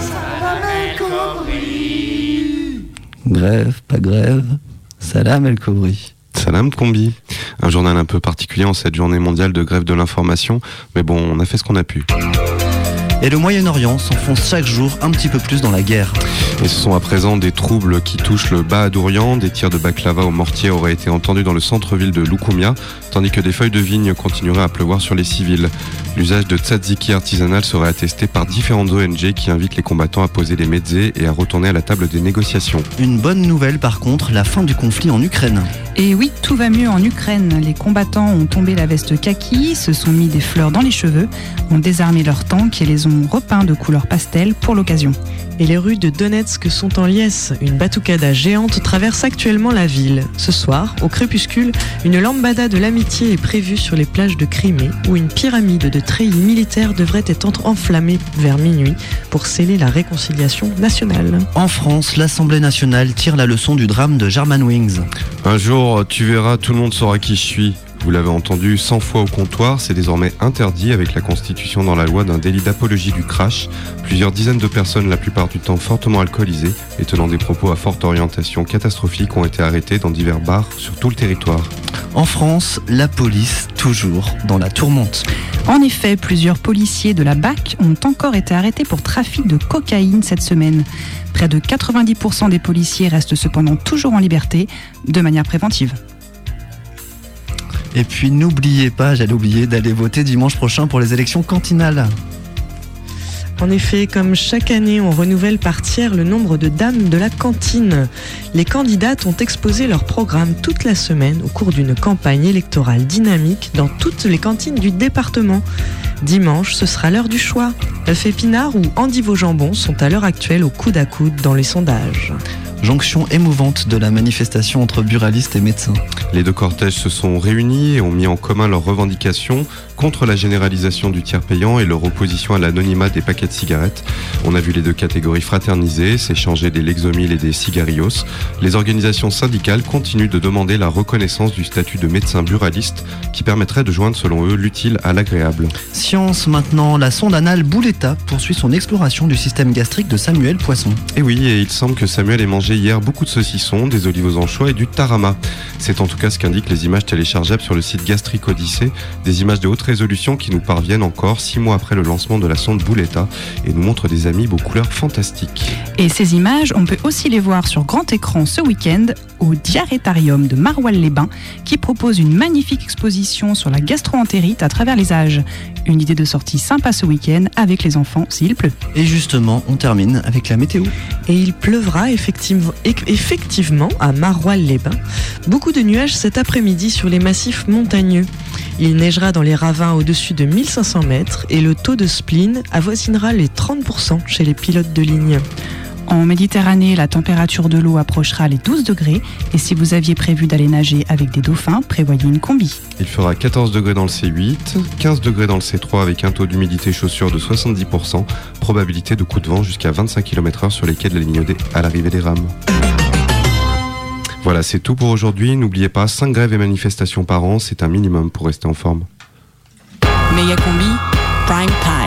salam el Khomri. Grève, pas grève, salam El Khomri. Salam Combi, un journal un peu particulier en cette journée mondiale de grève de l'information, mais bon, on a fait ce qu'on a pu. Et le Moyen-Orient s'enfonce chaque jour un petit peu plus dans la guerre. Et ce sont à présent des troubles qui touchent le bas Adourian. Des tirs de baklava au mortier auraient été entendus dans le centre-ville de Loukoumia, tandis que des feuilles de vigne continueraient à pleuvoir sur les civils. L'usage de tzatziki artisanal serait attesté par différentes ONG qui invitent les combattants à poser les mezzés et à retourner à la table des négociations. Une bonne nouvelle par contre, la fin du conflit en Ukraine. Et oui, tout va mieux en Ukraine. Les combattants ont tombé la veste kaki, se sont mis des fleurs dans les cheveux, ont désarmé leurs tanks et les ont repeints de couleur pastel pour l'occasion. Et les rues de Donetsk sont en liesse. Une batoukada géante traverse actuellement la ville. Ce soir, au crépuscule, une lambada de l'amitié est prévue sur les plages de Crimée, où une pyramide de treillis militaires devrait être enflammée vers minuit pour sceller la réconciliation nationale. En France, l'Assemblée nationale tire la leçon du drame de Germanwings. Un jour, tu verras, tout le monde saura qui je suis. Vous l'avez entendu 100 fois au comptoir, c'est désormais interdit avec la constitution dans la loi d'un délit d'apologie du crash. Plusieurs dizaines de personnes, la plupart du temps fortement alcoolisées et tenant des propos à forte orientation catastrophique, ont été arrêtées dans divers bars sur tout le territoire. En France, la police toujours dans la tourmente. En effet, plusieurs policiers de la BAC ont encore été arrêtés pour trafic de cocaïne cette semaine. Près de 90% des policiers restent cependant toujours en liberté, de manière préventive. Et puis n'oubliez pas, j'allais oublier d'aller voter dimanche prochain pour les élections cantinales. En effet, comme chaque année, on renouvelle par tiers le nombre de dames de la cantine. Les candidates ont exposé leur programme toute la semaine au cours d'une campagne électorale dynamique dans toutes les cantines du département. Dimanche, ce sera l'heure du choix. Elf Épinard ou Andy Vaux-Jambon sont à l'heure actuelle au coude à coude dans les sondages. Jonction émouvante de la manifestation entre buralistes et médecins. Les deux cortèges se sont réunis et ont mis en commun leurs revendications contre la généralisation du tiers payant et leur opposition à l'anonymat des paquets de cigarettes. On a vu les deux catégories fraterniser, s'échanger des Lexomil et des cigarillos. Les organisations syndicales continuent de demander la reconnaissance du statut de médecin buraliste qui permettrait de joindre selon eux l'utile à l'agréable. Science maintenant, la sonde anale Bouletta poursuit son exploration du système gastrique de Samuel Poisson. Et oui, et il semble que Samuel ait mangé hier beaucoup de saucissons, des olives aux anchois et du tarama. C'est en tout cas ce qu'indiquent les images téléchargeables sur le site Gastrique Odyssée, des images de haute résolution qui nous parviennent encore six mois après le lancement de la sonde Bouletta et nous montrent des amis aux couleurs fantastiques. Et ces images, on peut aussi les voir sur grand écran ce week-end au Diarrhétarium de Maroilles-les-Bains qui propose une magnifique exposition sur la gastroentérite à travers les âges. Une idée de sortie sympa ce week-end avec les enfants s'il pleut. Et justement, on termine avec la météo. Et il pleuvra effectivement, effectivement à Maroilles-les-Bains. Beaucoup de nuages cet après-midi sur les massifs montagneux. Il neigera dans les ravins au-dessus de 1500 mètres et le taux de spleen avoisinera les 30% chez les pilotes de ligne. En Méditerranée, la température de l'eau approchera les 12 degrés et si vous aviez prévu d'aller nager avec des dauphins, prévoyez une combi. Il fera 14 degrés dans le C8, 15 degrés dans le C3 avec un taux d'humidité chaussure de 70%, probabilité de coup de vent jusqu'à 25 km/h sur les quais de la ligne D à l'arrivée des rames. Voilà, c'est tout pour aujourd'hui. N'oubliez pas, 5 grèves et manifestations par an, c'est un minimum pour rester en forme. Combi, prime time.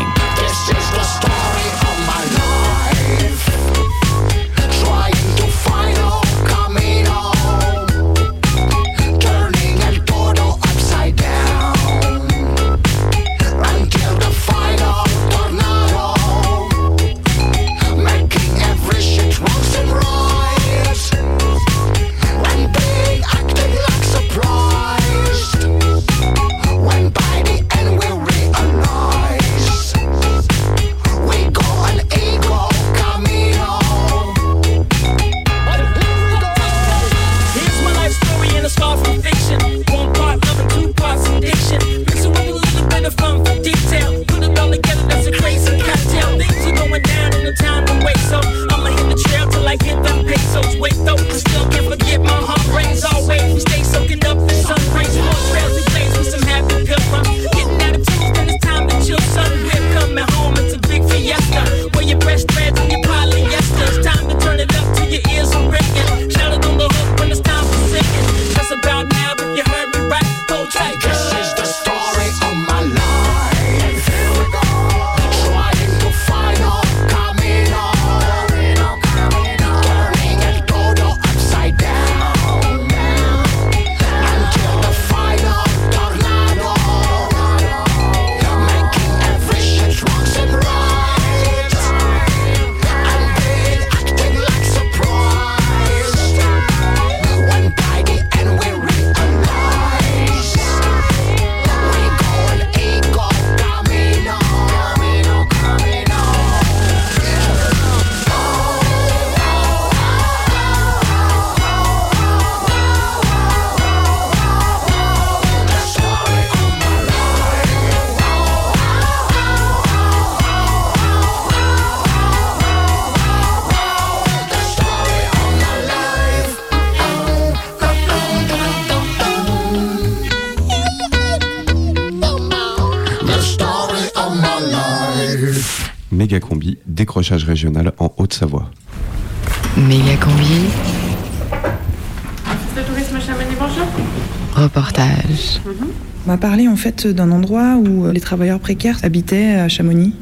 Fait d'un endroit où les travailleurs précaires habitaient à Chamonix.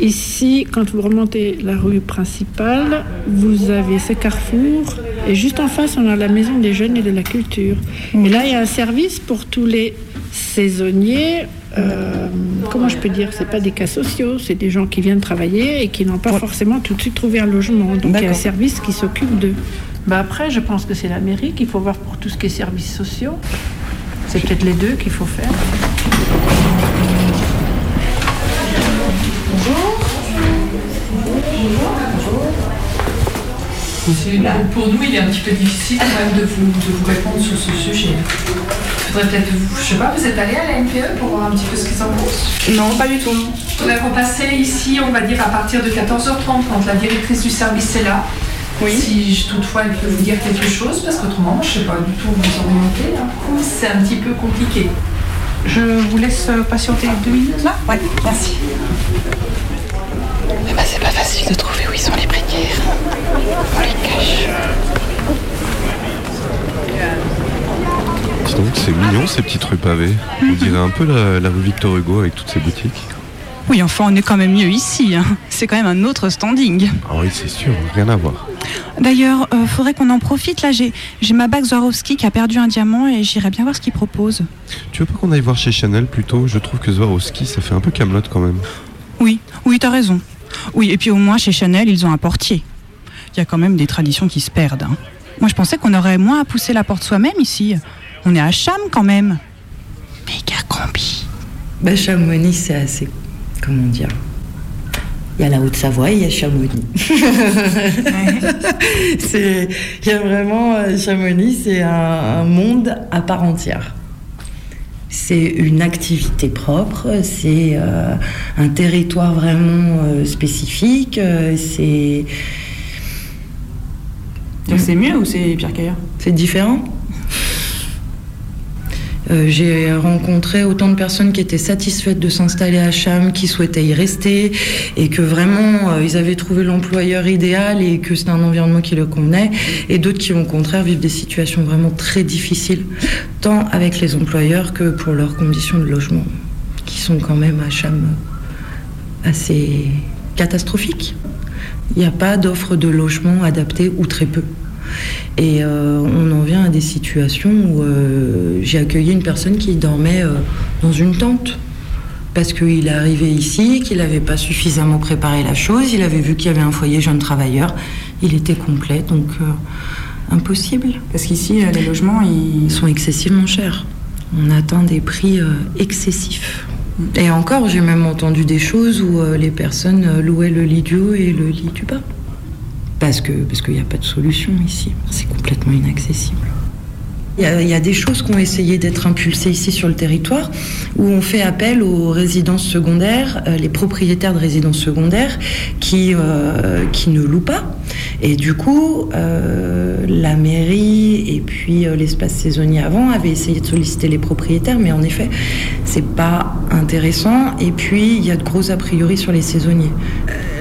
Ici, quand vous remontez la rue principale, vous avez ce carrefour et juste en face, on a la maison des jeunes et de la culture. Et là, il y a un service pour tous les saisonniers. euh, comment je peux dire C'est pas des cas sociaux, c'est des gens qui viennent travailler et qui n'ont pas forcément tout de suite trouvé un logement. Donc il y a un service qui s'occupe d'eux. Bah après, je pense que c'est la mairie qu'il faut voir pour tout ce qui est services sociaux. C'est peut-être les deux qu'il faut faire. Pour nous, il est un petit peu difficile quand même de vous, de vous répondre sur ce sujet. Il faudrait peut-être, vous, je sais pas, vous êtes allé à la NPE pour voir un petit peu ce qu'ils en pensent? Non, pas du tout. On va repasser ici, on va dire à partir de 14h30 quand la directrice du service est là. Si je- toutefois elle peut vous dire quelque chose, parce qu'autrement, je sais pas du tout où vous orienter. hein. C'est un petit peu compliqué. Je vous laisse patienter deux minutes là Ouais, merci. Eh ben, c'est pas facile de trouver où ils sont les précaires. On les cache. Dis donc, c'est mignon ces petites rues pavées. On dirait un peu la, la rue Victor Hugo avec toutes ses boutiques. Oui, enfin, on est quand même mieux ici. hein. C'est quand même un autre standing. Ah oui, c'est sûr, rien à voir. D'ailleurs, euh, faudrait qu'on en profite. Là, j'ai j'ai ma bague Swarovski qui a perdu un diamant et j'irai bien voir ce qu'il propose. Tu veux pas qu'on aille voir chez Chanel plutôt? Je trouve que Swarovski, ça fait un peu Camelot quand même. Oui, oui, t'as raison. Oui, et puis au moins chez Chanel, ils ont un portier. Il y a quand même des traditions qui se perdent. hein. Moi, je pensais qu'on aurait moins à pousser la porte soi-même ici. On est à Cham quand même. Méga combi. Bah, Chamonix, c'est assez. Comment dire? Il y a la Haute-Savoie et il y a Chamonix. C'est- Il y a vraiment. euh, Chamonix, c'est un, un monde à part entière. C'est une activité propre, c'est euh, un territoire vraiment euh, spécifique, euh, c'est. C'est mieux ou c'est pire qu'ailleurs? C'est différent. Euh, J'ai rencontré autant de personnes qui étaient satisfaites de s'installer à Cham, qui souhaitaient y rester, et que vraiment euh, ils avaient trouvé l'employeur idéal et que c'était un environnement qui leur convenait, et d'autres qui au contraire vivent des situations vraiment très difficiles, tant avec les employeurs que pour leurs conditions de logement, qui sont quand même à Cham assez catastrophiques. Il n'y a pas d'offre de logement adaptée ou très peu. Et euh, on en vient à des situations où euh, j'ai accueilli une personne qui dormait euh, dans une tente. Parce qu'il est arrivé ici, qu'il n'avait pas suffisamment préparé la chose, il avait vu qu'il y avait un foyer jeune travailleur, il était complet, donc impossible. Parce qu'ici, les logements, ils... sont excessivement chers. On atteint des prix excessifs. Et encore, j'ai même entendu des choses où les personnes louaient le lit du haut et le lit du bas. Parce que parce qu'il n'y a pas de solution ici. C'est complètement inaccessible. Il y, a, des choses qui ont essayé d'être impulsées ici sur le territoire, où on fait appel aux résidences secondaires, euh, les propriétaires de résidences secondaires qui, euh, qui ne louent pas. Et du coup, euh, la mairie et puis l'espace saisonnier avant avaient essayé de solliciter les propriétaires, mais en effet, c'est pas intéressant. Et puis, il y a de gros a priori sur les saisonniers.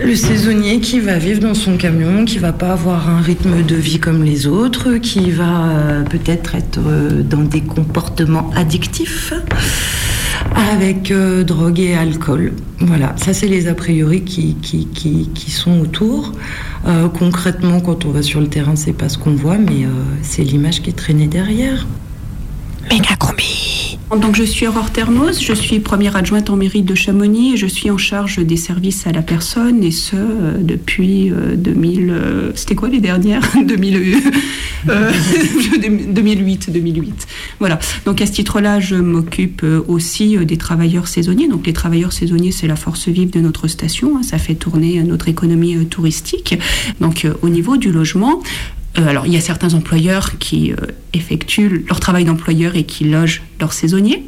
Le saisonnier qui va vivre dans son camion, qui va pas avoir un rythme de vie comme les autres, qui va euh, peut-être être euh, dans des comportements addictifs avec euh, drogue et alcool. Voilà, ça c'est les a priori qui, qui, qui, sont autour. Concrètement, quand on va sur le terrain, c'est pas ce qu'on voit, mais c'est l'image qui est traînée derrière. Méga combi Donc je suis Aurore Ternos, je suis première adjointe en mairie de Chamonix et je suis en charge des services à la personne et ce euh, depuis euh, 2000... euh, C'était quoi les dernières? 2000, euh, 2008, 2008. Voilà. Donc à ce titre-là, je m'occupe euh, aussi euh, des travailleurs saisonniers. Donc les travailleurs saisonniers, c'est la force vive de notre station. hein. Ça fait tourner euh, notre économie euh, touristique. Donc euh, au niveau du logement, euh, alors, il y a certains employeurs qui euh, effectuent leur travail d'employeur et qui logent leurs saisonniers.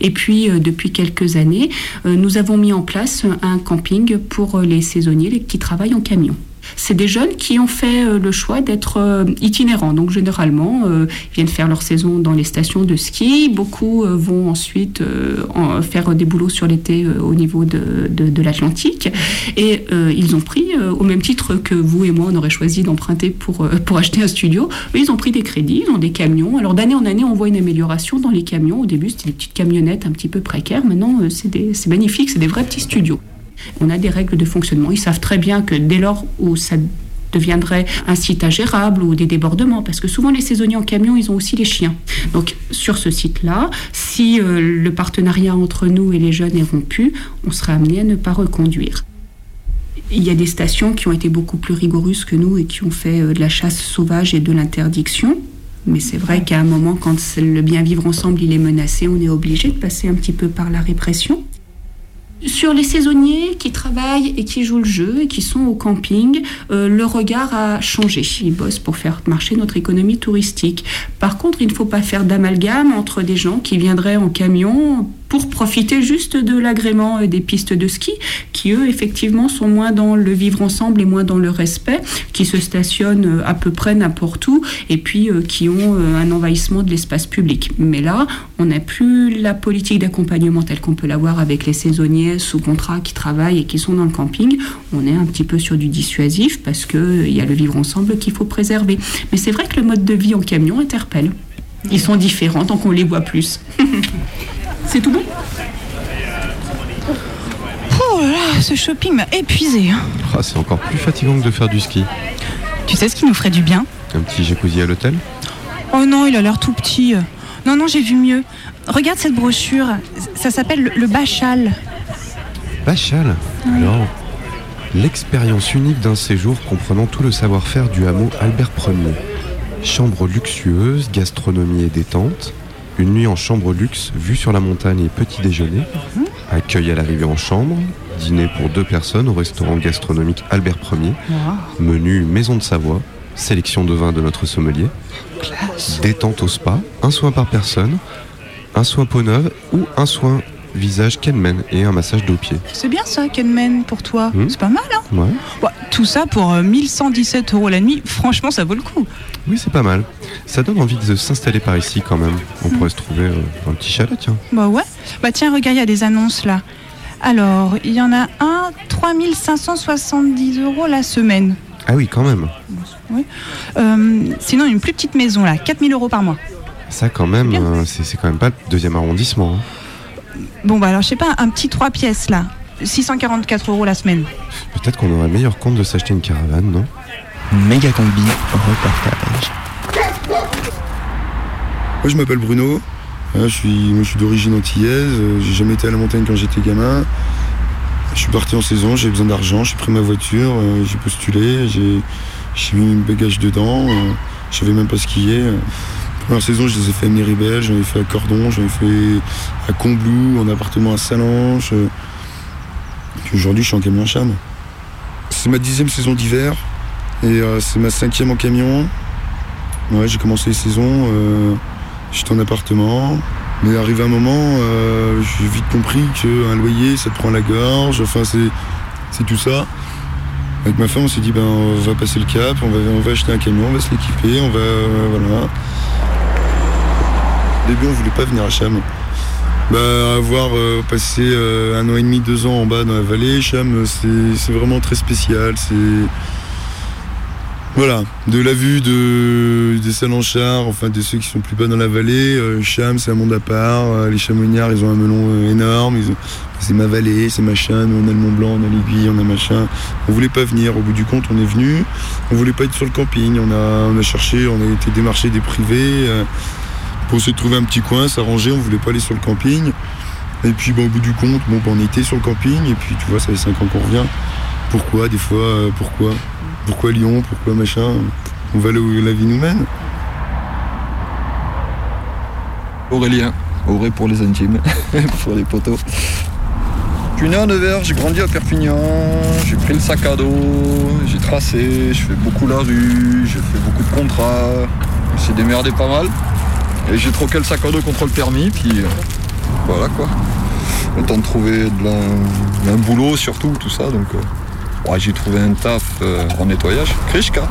Et puis, euh, depuis quelques années, nous avons mis en place un camping pour les saisonniers qui travaillent en camion. C'est des jeunes qui ont fait euh, le choix d'être euh, itinérants. Donc, généralement, euh, ils viennent faire leur saison dans les stations de ski. Beaucoup vont ensuite en- faire des boulots sur l'été au niveau de, de- l'Atlantique. Et ils ont pris, au même titre que vous et moi, on aurait choisi d'emprunter pour, pour acheter un studio, ils ont pris des crédits, ils ont des camions. Alors, d'année en année, on voit une amélioration dans les camions. Au début, c'était des petites camionnettes un petit peu précaires. Maintenant, c'est magnifique, c'est des vrais petits studios. On a des règles de fonctionnement. Ils savent très bien que dès lors où ça deviendrait un site ingérable ou des débordements, parce que souvent les saisonniers en camion, ils ont aussi les chiens. Donc sur ce site-là, si euh, le partenariat entre nous et les jeunes est rompu, on sera amené à ne pas reconduire. Il y a des stations qui ont été beaucoup plus rigoureuses que nous et qui ont fait euh, de la chasse sauvage et de l'interdiction. Mais c'est vrai qu'à un moment, quand le bien vivre ensemble il est menacé, on est obligé de passer un petit peu par la répression. Sur les saisonniers qui travaillent et qui jouent le jeu et qui sont au camping, euh, le regard a changé. Ils bossent pour faire marcher notre économie touristique. Par contre, il ne faut pas faire d'amalgame entre des gens qui viendraient en camion pour profiter juste de l'agrément euh, des pistes de ski, qui eux, effectivement, sont moins dans le vivre ensemble et moins dans le respect, qui se stationnent euh, à peu près n'importe où, et puis euh, qui ont un envahissement de l'espace public. Mais là, on n'a plus la politique d'accompagnement telle qu'on peut l'avoir avec les saisonniers sous contrat qui travaillent et qui sont dans le camping. On est un petit peu sur du dissuasif parce qu'il y a le vivre ensemble qu'il faut préserver. Mais c'est vrai que le mode de vie en camion interpelle. Ils sont différents tant qu'on les voit plus. c'est tout bon Oh là là, ce shopping m'a épuisé. hein. Ah, c'est encore plus fatigant que de faire du ski. Tu sais ce qui nous ferait du bien Un petit jacuzzi à l'hôtel Oh non, il a l'air tout petit. Non, non, j'ai vu mieux. Regarde cette brochure. Ça s'appelle le, le Bachal. Bachal Alors, l'expérience unique d'un séjour comprenant tout le savoir-faire du hameau Albert Ier. Chambre luxueuse, gastronomie et détente. Une nuit en chambre luxe, vue sur la montagne et petit déjeuner. Accueil à l'arrivée en chambre. Dîner pour deux personnes au restaurant gastronomique Albert Ier. Menu maison de Savoie. Sélection de vins de notre sommelier. Détente au spa. Un soin par personne. Un soin peau neuve ou un soin visage Kenmen et un massage dos pied. C'est bien ça, Kenmen, pour toi. Hmm. C'est pas mal, hein Ouais. Bah, Tout ça pour euh, 1117 euros la nuit. Franchement, ça vaut le coup. Oui, c'est pas mal. Ça donne envie de s'installer par ici quand même. On pourrait se trouver euh, un petit chalet, tiens. Bah ouais. Bah tiens, regarde, il y a des annonces là. Alors, il y en a un, 3570 euros la semaine. Ah oui, quand même. Oui. Euh, sinon, une plus petite maison là, 4000 euros par mois. Ça, quand même, euh, c'est c'est quand même pas le deuxième arrondissement. hein. Bon, bah alors, je sais pas, un petit 3 pièces là, 644 euros la semaine. Peut-être qu'on aurait meilleur compte de s'acheter une caravane, non? Méga combi, reportage. Moi, je m'appelle Bruno. Hein, je suis, je suis d'origine antillaise. euh, J'ai jamais été à la montagne quand j'étais gamin. Je suis parti en saison, j'ai besoin d'argent, j'ai pris ma voiture, euh, j'ai postulé, j'ai mis mes bagages dedans. euh, je savais même pas skier. euh. Première saison, je les ai fait à Miribel, j'en ai fait à Cordon, j'en ai fait à Combloux, en appartement à Salange. euh. Aujourd'hui, je suis en camion à. C'est ma dixième saison d'hiver et euh, c'est ma cinquième en camion. Ouais, j'ai commencé les saisons, euh, j'étais en appartement. Mais arrivé un moment, euh, j'ai vite compris qu'un loyer, ça te prend la gorge. Enfin, c'est, tout ça. Avec ma femme, on s'est dit, ben, on va passer le cap, on va, acheter un camion, on va se l'équiper, on va. euh, voilà. Au début, on voulait pas venir à Cham. Bah, avoir passé un an et demi, deux ans en bas dans la vallée, Cham, c'est vraiment très spécial. C'est. Voilà, de la vue de, des Salanchard, enfin de ceux qui sont plus bas dans la vallée, euh, Cham c'est un monde à part, euh, les Chamonniards ils ont un melon euh, énorme, ont- c'est ma vallée, c'est machin, nous on a le Mont Blanc, on a l'aiguille, on a machin. On voulait pas venir, au bout du compte on est venu, on voulait pas être sur le camping, on a, on a cherché, on a été démarcher des privés euh, pour essayer de trouver un petit coin, s'arranger, on voulait pas aller sur le camping. Et puis bon, au bout du compte, bon, bah, on était sur le camping et puis tu vois ça fait 5 ans qu'on revient. Pourquoi des fois, euh, pourquoi pourquoi Lyon Pourquoi machin On va là où la vie nous mène. Aurélien, Auré pour les intimes, pour les poteaux. Je suis né à Nevers, j'ai grandi à Perpignan, j'ai pris le sac à dos, j'ai tracé, je fais beaucoup la rue, j'ai fait beaucoup de contrats, suis démerdé pas mal. Et j'ai troqué le sac à dos contre le permis, puis euh, voilà quoi. Le temps de trouver un boulot surtout, tout ça, donc euh, j'ai trouvé un taf euh, en nettoyage, Krishka.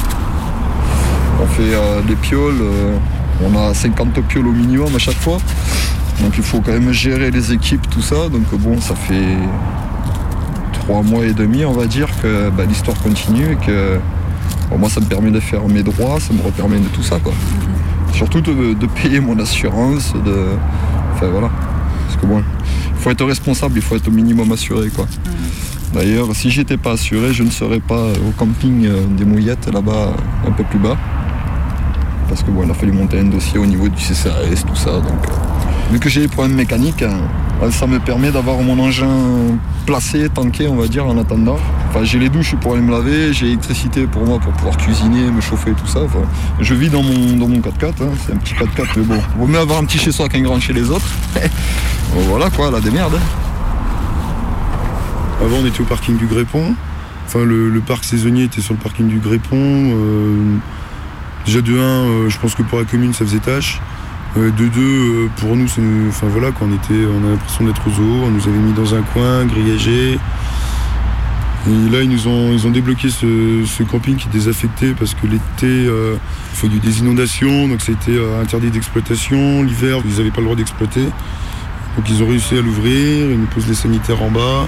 On fait euh, des pioles, euh, on a 50 pioles au minimum à chaque fois. Donc il faut quand même gérer les équipes, tout ça. Donc bon, ça fait trois mois et demi, on va dire, que bah, l'histoire continue et que moi ça me permet de faire mes droits, ça me repermet de tout ça quoi. Surtout de, de payer mon assurance, de. Enfin voilà. Parce que bon, il faut être responsable, il faut être au minimum assuré quoi. D'ailleurs, si j'étais pas assuré, je ne serais pas au camping euh, des Mouillettes, là-bas, un peu plus bas. Parce que bon, a fallu monter un dossier au niveau du CCAS, tout ça. Donc, euh, vu que j'ai des problèmes mécaniques, hein, ça me permet d'avoir mon engin placé, tanké, on va dire, en attendant. Enfin, j'ai les douches pour aller me laver, j'ai l'électricité pour moi pour pouvoir cuisiner, me chauffer, tout ça. Je vis dans mon, dans mon 4x4, hein. c'est un petit 4x4, mais bon, vaut mieux avoir un petit chez soi qu'un grand chez les autres. Voilà quoi, la démerde. Avant, on était au parking du Grépon. Enfin, le, parc saisonnier était sur le parking du Grépon. Euh, déjà, de 1, je pense que pour la commune, ça faisait tâche. Euh, de 2, pour nous, enfin, voilà, quand on, était, a l'impression d'être au zoo. On nous avait mis dans un coin, grillagé. Et là, ils nous ont, débloqué ce, camping qui est désaffecté parce que l'été, euh, il faut des inondations, donc c'était euh, interdit d'exploitation. L'hiver, ils n'avaient pas le droit d'exploiter. Donc ils ont réussi à l'ouvrir, ils nous posent les sanitaires en bas.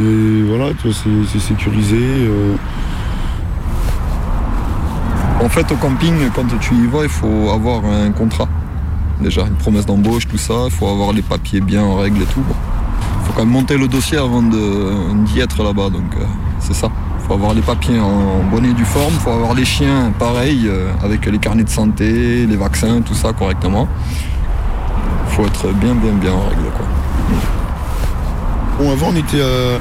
Et voilà, c'est sécurisé. euh. En fait, au camping, quand tu y vas, il faut avoir un contrat. Déjà, une promesse d'embauche, tout ça. Il faut avoir les papiers bien en règle et tout. Il faut quand même monter le dossier avant d'y être là-bas. Donc, euh, c'est ça. Il faut avoir les papiers en bonne et forme. Il faut avoir les chiens pareil, euh, avec les carnets de santé, les vaccins, tout ça correctement. Il faut être bien, bien, bien en règle. Avant, on était à.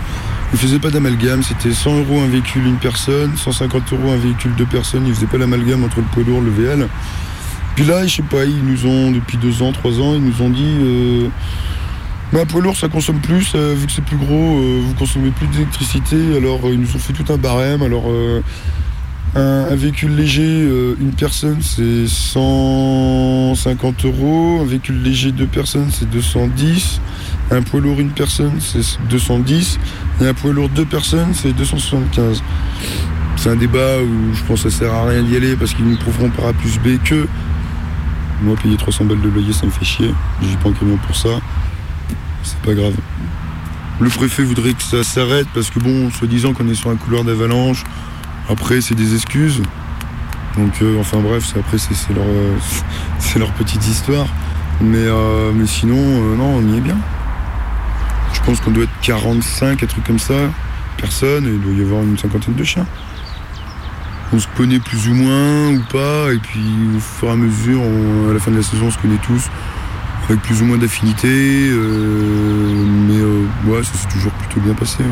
Ils faisaient pas d'amalgame, c'était 100 euros un véhicule une personne, 150 euros un véhicule deux personnes, ils faisaient pas l'amalgame entre le poids lourd et le VL. Puis là, je sais pas, ils nous ont, depuis deux ans, trois ans, ils nous ont dit euh, bah, poids lourd ça consomme plus, euh, vu que c'est plus gros, euh, vous consommez plus d'électricité, alors ils nous ont fait tout un barème, alors un, véhicule léger, euh, une personne c'est 150 euros, un véhicule léger deux personnes c'est 210, un poids lourd une personne c'est 210, et un poids lourd deux personnes c'est 275. C'est un débat où je pense que ça sert à rien d'y aller parce qu'ils nous prouveront par A plus B que moi payer 300 balles de loyer ça me fait chier, j'ai pas un camion pour ça, c'est pas grave. Le préfet voudrait que ça s'arrête parce que bon, soi-disant qu'on est sur un couloir d'avalanche, après c'est des excuses. Donc euh, enfin bref, après c'est leur, euh, leur petite histoire. Mais, euh, mais sinon, non, on y est bien. Je pense qu'on doit être 45, un truc comme ça, personne, et il doit y avoir une cinquantaine de chiens. On se connaît plus ou moins ou pas, et puis au fur et à mesure, à la fin de la saison, on se connaît tous, avec plus ou moins d'affinité. mais ouais, ça s'est toujours plutôt bien passé.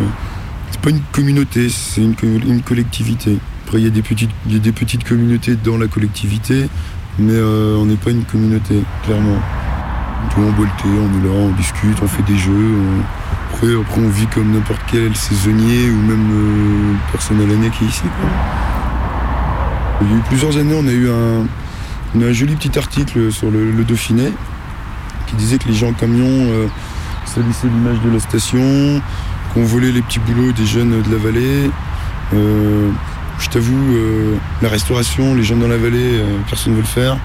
C'est pas une communauté, c'est une, co- une collectivité. Après, il y, a des petites- y a des petites communautés dans la collectivité, mais euh, on n'est pas une communauté, clairement. Tout on le thé, on est là, on discute, on fait des jeux. Après, après, on vit comme n'importe quel saisonnier ou même euh, personne à l'année qui est ici. Il y a eu plusieurs années, on a eu un, joli petit article sur le, le Dauphiné qui disait que les gens en camion euh, salissaient l'image de la station, qu'on volait les petits boulots des jeunes de la vallée. Euh, je t'avoue, euh, la restauration, les gens dans la vallée, euh, personne ne veut le faire.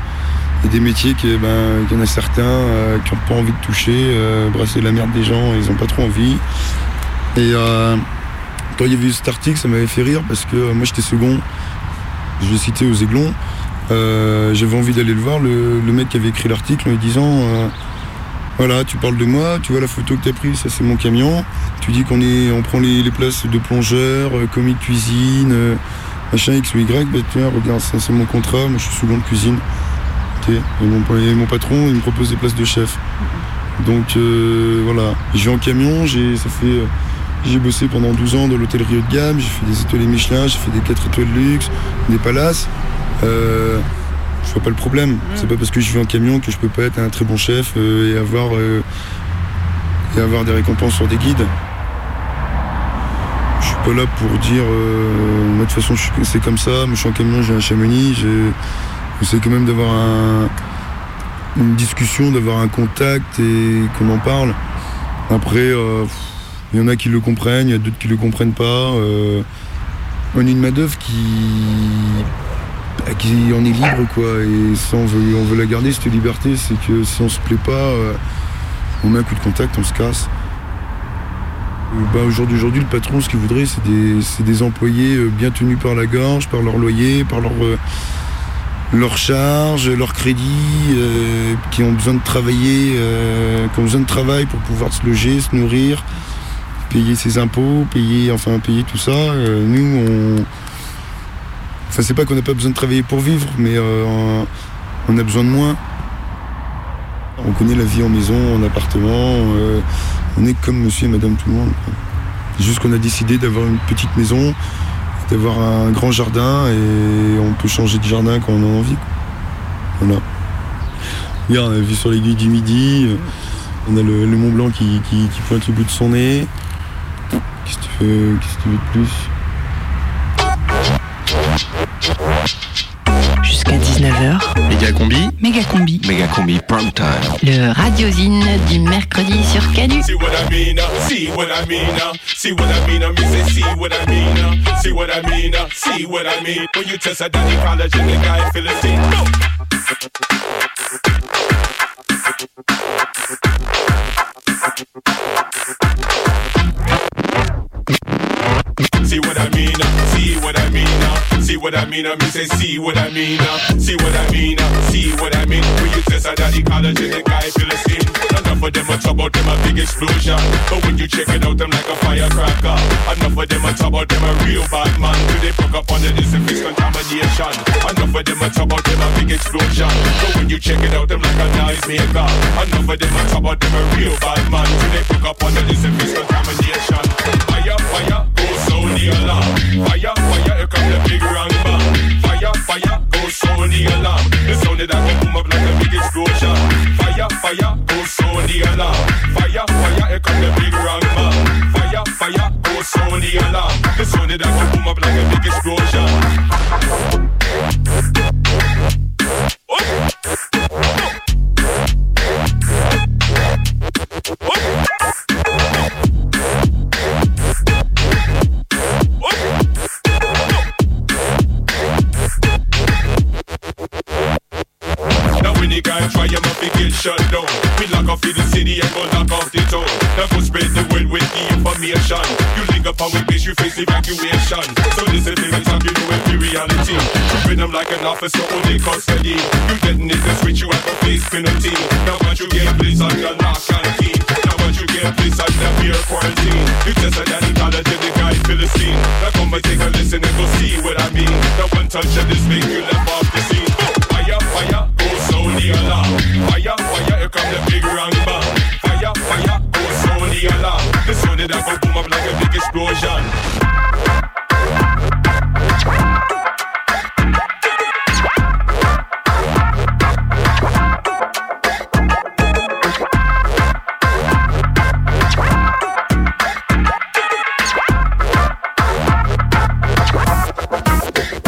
Il y a des métiers qui, ben, qu'il y en a certains qui n'ont pas envie de toucher, brasser la merde des gens, ils n'ont pas trop envie. Et quand il y avait eu cet article, ça m'avait fait rire parce que moi j'étais second, je l'ai cité aux Aiglons. J'avais envie d'aller le voir, le, mec qui avait écrit l'article en lui disant Voilà, tu parles de moi, tu vois la photo que tu as prise, ça c'est mon camion. Tu dis qu'on est, on prend les, places de plongeur, euh, commis de cuisine, euh, machin X ou Y. Bah tiens, regarde, ça c'est mon contrat, moi je suis second de cuisine. Et, mon, patron, il me propose des places de chef. Donc euh, voilà, je vais en camion, j'ai ça fait. j'ai bossé pendant 12 ans dans l'hôtellerie haut de gamme, j'ai fait des étoiles Michelin, j'ai fait des 4 étoiles luxe, des palaces. Je vois pas le problème. C'est pas parce que je vais en camion que je peux pas être un très bon chef euh, et avoir euh, et avoir des récompenses sur des guides. Je suis pas là pour dire euh, moi de toute façon c'est comme ça, moi je suis en camion, j'ai un chamonix, j'essaie quand même d'avoir un- une discussion, d'avoir un contact et qu'on en parle. Après, il y en a qui le comprennent, il y a d'autres qui le comprennent pas. on est une main-d'œuvre qui, bah, qui en est libre, quoi. Et on veut, on veut la garder, cette liberté. C'est que si on se plaît pas, euh, on met un coup de contact, on se casse. Euh, bah, aujourd'hui, aujourd'hui, le patron, ce qu'il voudrait, c'est des, des employés euh, bien tenus par la gorge, par leur loyer, par leur, leur charge, leur crédit, qui ont besoin de travailler, qui ont besoin de travail pour pouvoir se loger, se nourrir, payer ses impôts, payer, enfin, payer tout ça. Nous, on. C'est pas qu'on n'a pas besoin de travailler pour vivre, mais euh, on a besoin de moins. On connaît la vie en maison, en appartement. euh, on est comme monsieur et madame tout le monde. Juste qu'on a décidé d'avoir une petite maison, d'avoir un grand jardin et on peut changer de jardin quand on a envie. Voilà. Regarde, on a vu sur l'aiguille du midi, euh, on a le, Mont Blanc qui pointe le bout de son nez. Qu'est-ce que tu veux, qu'est-ce que tu veux de plus? Jusqu'à 19h. Méga combi. Méga combi. Méga combi prime time. Le radiosine du mercredi sur Canu. See what I mean? uh, See what I mean? uh, See what I mean? uh, Me say see what I mean? See what I mean? See what I mean? When you test a daddy college and the guy Philistine. Go. See what I mean? uh, See what I mean? uh, See what I mean? uh, Me say see what I mean? uh, See what I mean? uh, See what I mean? When you test a daddy college and the guy Philistine. Enough of them a about them a big explosion, but when you check it out, them like a firecracker. Enough of them a talk about them a real bad man. Do they fuck up under this and contamination? Enough of them a about them a big explosion, but when you check it out, them like a noise maker. Enough of them a about them a real bad man. Do they fuck up under this and contamination? Fire, fire, Fire, fire, here come the big bang. Fire, fire, go sound the alarm. The sound that can boom up like a big explosion. Fire, fire, go sound the alarm. Fire, fire, here come the big bang. Fire, fire, go sound the alarm. The sound that can boom up like a big explosion. Now In the city and go lock off the town. Now go spread the word with the information. You link up on with bitch, you face evacuation. So this is the talk, you it's the reality. Treat them like an officer or they custody. You it, this switch you have to face penalty. Now once you get on your lock and key. Now once you get on the beer quarantine. You just a daddy college and the guy Philistine. Now come and take a listen and go see what I mean. Now one touch of this make you left off the scene. Oh, fire, fire, go the alarm. Fire, here come the big bang. Fire, fire, go sound the alarm. The sound that go boom up like a big explosion.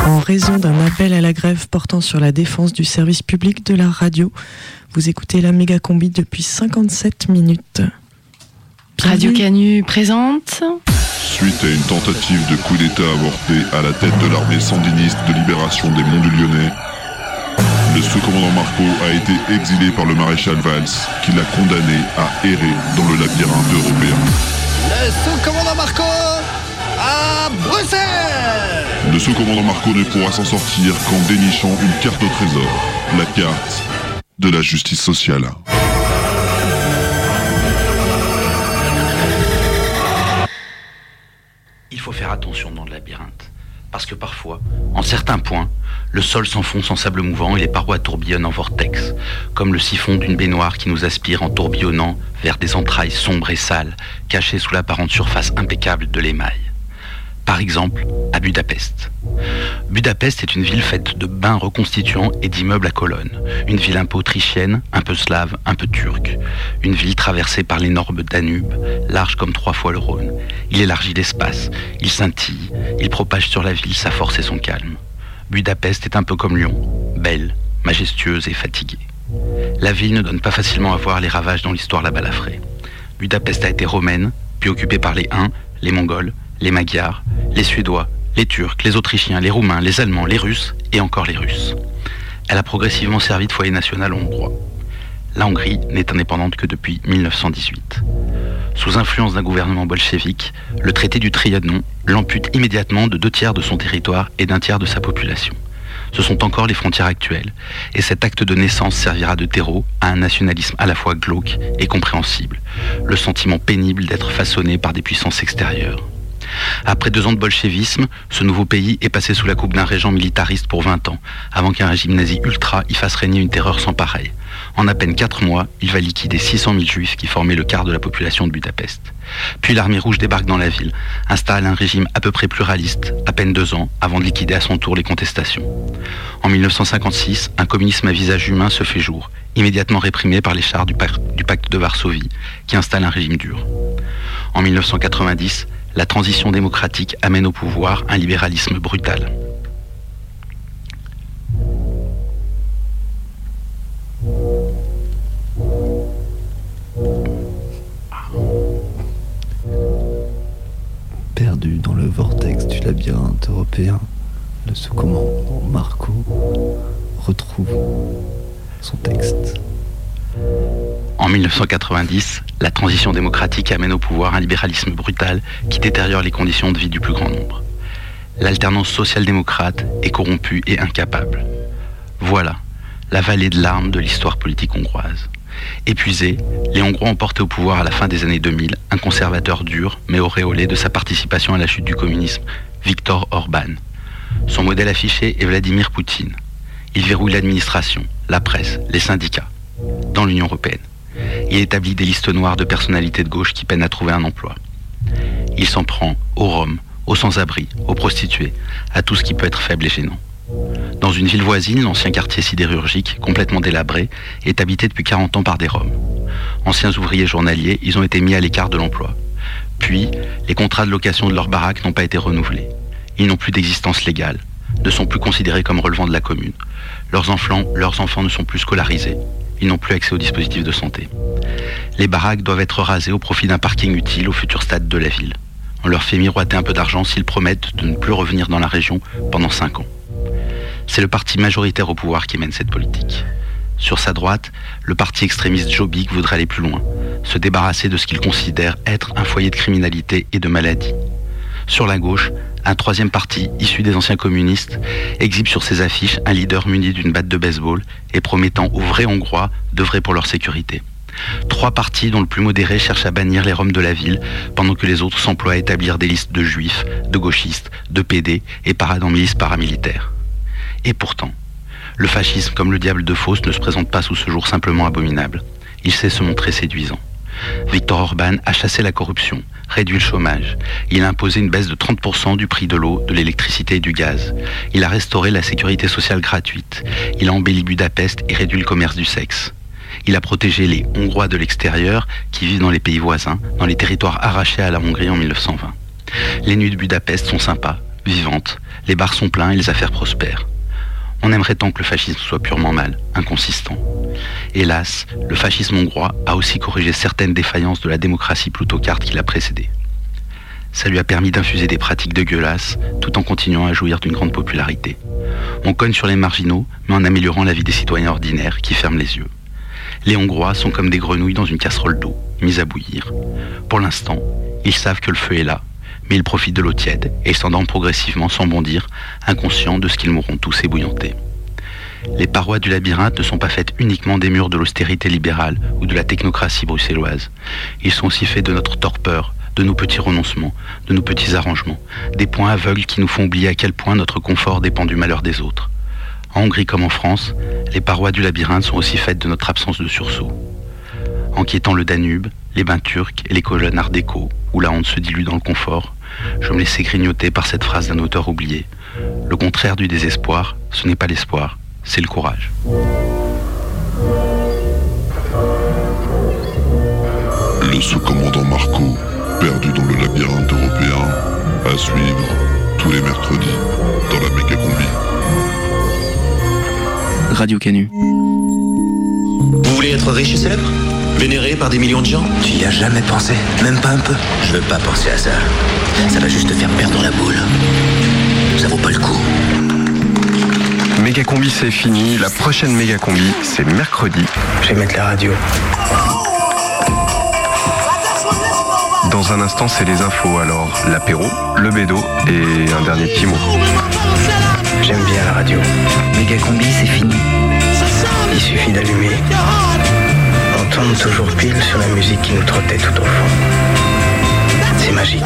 En raison d'un appel à la grève portant sur la défense du service public de la radio, vous écoutez la méga combi depuis 57 minutes. Radio Canu présente. Suite à une tentative de coup d'État avorté à la tête de l'armée sandiniste de libération des Monts du Lyonnais, le sous-commandant Marco a été exilé par le maréchal Valls, qui l'a condamné à errer dans le labyrinthe européen. Le sous-commandant Marco à Bruxelles Le sous-commandant Marco ne pourra s'en sortir qu'en dénichant une carte au trésor, la carte de la justice sociale. Il faut faire attention dans le labyrinthe. Parce que parfois, en certains points, le sol s'enfonce en sable mouvant et les parois tourbillonnent en vortex, comme le siphon d'une baignoire qui nous aspire en tourbillonnant vers des entrailles sombres et sales, cachées sous l'apparente surface impeccable de l'émail. Par exemple, à Budapest. Budapest est une ville faite de bains reconstituants et d'immeubles à colonnes. Une ville un peu autrichienne, un peu slave, un peu turque. Une ville traversée par l'énorme Danube, large comme trois fois le Rhône. Il élargit l'espace, il scintille, il propage sur la ville sa force et son calme. Budapest est un peu comme Lyon, belle, majestueuse et fatiguée. La ville ne donne pas facilement à voir les ravages dont l'histoire la balafrée. Budapest a été romaine, puis occupée par les Huns, les Mongols, les Magyars, les Suédois, les Turcs, les Autrichiens, les Roumains, les Allemands, les Russes et encore les Russes. Elle a progressivement servi de foyer national hongrois. La Hongrie n'est indépendante que depuis 1918. Sous influence d'un gouvernement bolchevique, le traité du Trianon l'ampute immédiatement de deux tiers de son territoire et d'un tiers de sa population. Ce sont encore les frontières actuelles, et cet acte de naissance servira de terreau à un nationalisme à la fois glauque et compréhensible, le sentiment pénible d'être façonné par des puissances extérieures. Après deux ans de bolchevisme, ce nouveau pays est passé sous la coupe d'un régent militariste pour 20 ans, avant qu'un régime nazi ultra y fasse régner une terreur sans pareil. En à peine 4 mois, il va liquider 600 000 juifs qui formaient le quart de la population de Budapest. Puis l'armée rouge débarque dans la ville, installe un régime à peu près pluraliste, à peine deux ans, avant de liquider à son tour les contestations. En 1956, un communisme à visage humain se fait jour, immédiatement réprimé par les chars du pacte de Varsovie, qui installe un régime dur. En 1990, la transition démocratique amène au pouvoir un libéralisme brutal. Perdu dans le vortex du labyrinthe européen, le sous-commandant Marco retrouve son texte. En 1990, la transition démocratique amène au pouvoir un libéralisme brutal qui détériore les conditions de vie du plus grand nombre. L'alternance social-démocrate est corrompue et incapable. Voilà la vallée de larmes de l'histoire politique hongroise. Épuisés, les Hongrois ont porté au pouvoir à la fin des années 2000 un conservateur dur mais auréolé de sa participation à la chute du communisme, Viktor Orban. Son modèle affiché est Vladimir Poutine. Il verrouille l'administration, la presse, les syndicats, dans l'Union européenne. Il établit des listes noires de personnalités de gauche qui peinent à trouver un emploi. Il s'en prend aux Roms, aux sans-abri, aux prostituées, à tout ce qui peut être faible et gênant. Dans une ville voisine, l'ancien quartier sidérurgique, complètement délabré, est habité depuis 40 ans par des Roms. Anciens ouvriers journaliers, ils ont été mis à l'écart de l'emploi. Puis, les contrats de location de leurs baraques n'ont pas été renouvelés. Ils n'ont plus d'existence légale, ne sont plus considérés comme relevant de la commune. Leurs enfants, leurs enfants ne sont plus scolarisés. Ils n'ont plus accès aux dispositifs de santé. Les baraques doivent être rasées au profit d'un parking utile au futur stade de la ville. On leur fait miroiter un peu d'argent s'ils promettent de ne plus revenir dans la région pendant 5 ans. C'est le parti majoritaire au pouvoir qui mène cette politique. Sur sa droite, le parti extrémiste Jobbik voudrait aller plus loin, se débarrasser de ce qu'il considère être un foyer de criminalité et de maladie. Sur la gauche, un troisième parti, issu des anciens communistes, exhibe sur ses affiches un leader muni d'une batte de baseball et promettant aux vrais Hongrois d'œuvrer pour leur sécurité. Trois partis dont le plus modéré cherche à bannir les Roms de la ville, pendant que les autres s'emploient à établir des listes de juifs, de gauchistes, de PD et paradent en paramilitaires. Et pourtant, le fascisme comme le diable de Faust ne se présente pas sous ce jour simplement abominable. Il sait se montrer séduisant. Viktor Orban a chassé la corruption, réduit le chômage. Il a imposé une baisse de 30% du prix de l'eau, de l'électricité et du gaz. Il a restauré la sécurité sociale gratuite. Il a embelli Budapest et réduit le commerce du sexe. Il a protégé les Hongrois de l'extérieur qui vivent dans les pays voisins, dans les territoires arrachés à la Hongrie en 1920. Les nuits de Budapest sont sympas, vivantes, les bars sont pleins et les affaires prospèrent. On aimerait tant que le fascisme soit purement mal, inconsistant. Hélas, le fascisme hongrois a aussi corrigé certaines défaillances de la démocratie plutocarde qui l'a précédé. Ça lui a permis d'infuser des pratiques dégueulasses tout en continuant à jouir d'une grande popularité. On cogne sur les marginaux, mais en améliorant la vie des citoyens ordinaires qui ferment les yeux. Les Hongrois sont comme des grenouilles dans une casserole d'eau, mises à bouillir. Pour l'instant, ils savent que le feu est là, mais ils profitent de l'eau tiède et s'endorment progressivement sans bondir, inconscients de ce qu'ils mourront tous ébouillantés. Les parois du labyrinthe ne sont pas faites uniquement des murs de l'austérité libérale ou de la technocratie bruxelloise. Ils sont aussi faits de notre torpeur, de nos petits renoncements, de nos petits arrangements, des points aveugles qui nous font oublier à quel point notre confort dépend du malheur des autres. En Hongrie comme en France, les parois du labyrinthe sont aussi faites de notre absence de sursaut. En quittant le Danube, les bains turcs et les colonnes art déco, où la honte se dilue dans le confort, je me laissais grignoter par cette phrase d'un auteur oublié. Le contraire du désespoir, ce n'est pas l'espoir, c'est le courage. Le sous-commandant Marco, perdu dans le labyrinthe européen, à suivre tous les mercredis dans la méga combi. Radio Canu. Vous voulez être riche et célèbre? Vénéré par des millions de gens Tu y as jamais pensé Même pas un peu Je veux pas penser à ça. Ça va juste te faire perdre la boule. Ça vaut pas le coup. Méga combi c'est fini. La prochaine méga combi c'est mercredi. Je vais mettre la radio. Dans un instant c'est les infos. Alors l'apéro, le bédo et un dernier petit mot. J'aime bien la radio. Méga combi, c'est fini. Il suffit d'allumer. On tombe toujours pile sur la musique qui nous trottait tout au fond. C'est magique.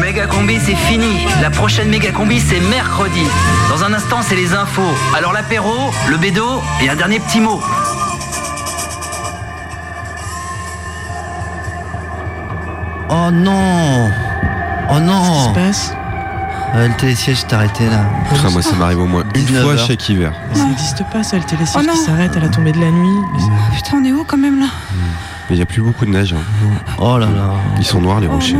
Méga combi, c'est fini. La prochaine méga combi, c'est mercredi. Dans un instant, c'est les infos. Alors l'apéro, le bédo et un dernier petit mot. Oh non Oh non Qu'est-ce qui se passe? Euh, Le télésiège s'est arrêté là. Ah, moi, ça m'arrive au moins une 19 fois heures. chaque hiver. Ça n'existe pas, ça, le télésiège Oh non. qui s'arrête à la tombée de la nuit. Putain, on est où quand même là? Mais il n'y a plus beaucoup de neige. hein. Oh là là. Ils sont noirs, les rochers.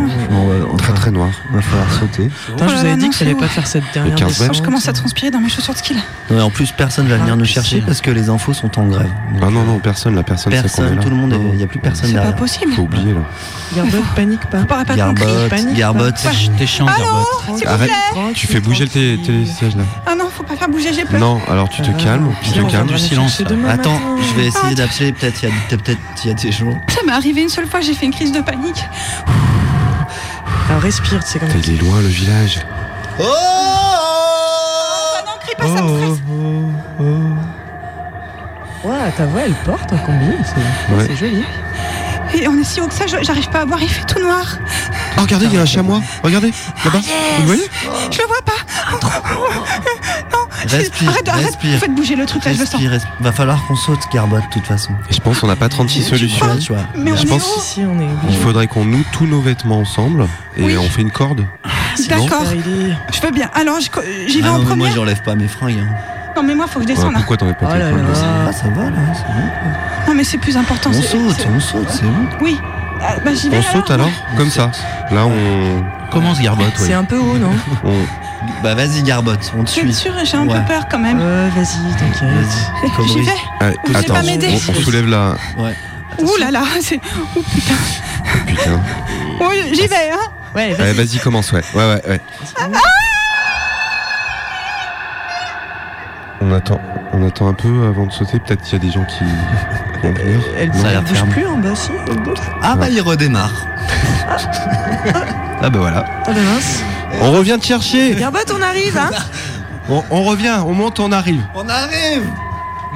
très très noirs. Va falloir sauter. Putain, je Oh vous avais dit qu'il fallait c'est pas faire cette dernière 15 descente. Oh, Je commence à transpirer dans mes chaussures de ski là. Ouais, en plus, personne va venir Ah, nous chercher parce que les infos sont en grève. Ah non, non, personne, la personne, sait qu'on est Personne, là. tout le monde, il n'y a plus personne C'est pas derrière. possible. Faut oublier là. Garbot, panique pas. Garbotte, Panique, Garbotte. T'es chiant, Garbotte. Arrête, tu fais bouger le télé- télésiège là. Ah non, faut pas faire bouger, j'ai peur. Non, alors tu te Ah, calmes, tu te on calmes. du silence, Attends, je vais essayer d'appeler. Peut-être il y a peut-être il y a des gens. Ça m'est arrivé une seule fois, j'ai fait une crise de panique. Alors respire, c'est comme Il est loin le village. Oh Ah non, crie pas, ça me stresse. Ouais, ta voix, elle porte un combi. C'est Ouais. c'est joli. Et on est si haut que ça, j'arrive pas à voir, il fait tout noir. Oh, regardez, il y a un chamois. Regardez, là-bas. Vous le voyez Je le vois pas. Trop. Non, Respire, arrête, arrête. respire. Faites bouger le truc là, je le sens. Va falloir qu'on saute, Garbotte, de toute façon. Et je pense qu'on n'a pas 36 solutions. Tu vois. Mais on Je est pense- où Ici, on est Il obligé. faudrait qu'on noue tous nos vêtements ensemble et Oui. on fait une corde. D'accord. Je veux bien. Alors, j'y vais Ah en mais moi, premier. j'enlève pas mes fringues. hein. Non, mais moi, faut que je descende. là. pourquoi t'en es pas Oh tes là fringues là. Ah, ça va là, c'est bon. Non, mais c'est plus important. On saute, c'est- on saute, c'est bon. Oui. Ah, bah, j'y vais. On saute alors Comme ça. Là, on. Commence, Garbotte. C'est ouais. un peu haut, non on- Bah vas-y, Garbotte, on te Je suit. suis sûre, j'ai un Ouais. peu peur quand même. Ouais, vas-y, t'inquiète. Vas-y, J'y vais. Allez, Vous allez attends, pas m'aider on, on soulève la. Ouais. Ouh là là, c'est. Oh putain. Putain. Oh, j'y vais, hein. Ouais, Allez, vas-y. vas-y, commence, ouais. Ouais, ouais, ouais. On attend, on attend un peu avant de sauter. Peut-être qu'il y a des gens qui vont venir. Elle, Ça a l'air elle bouge plus en bas, si Elle bouge Ah bah il redémarre. Ah bah voilà. Ah bah mince. On revient te chercher. Garbot, on arrive, hein On, on revient, on monte, on arrive. On arrive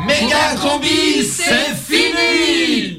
Méga combi, c'est fini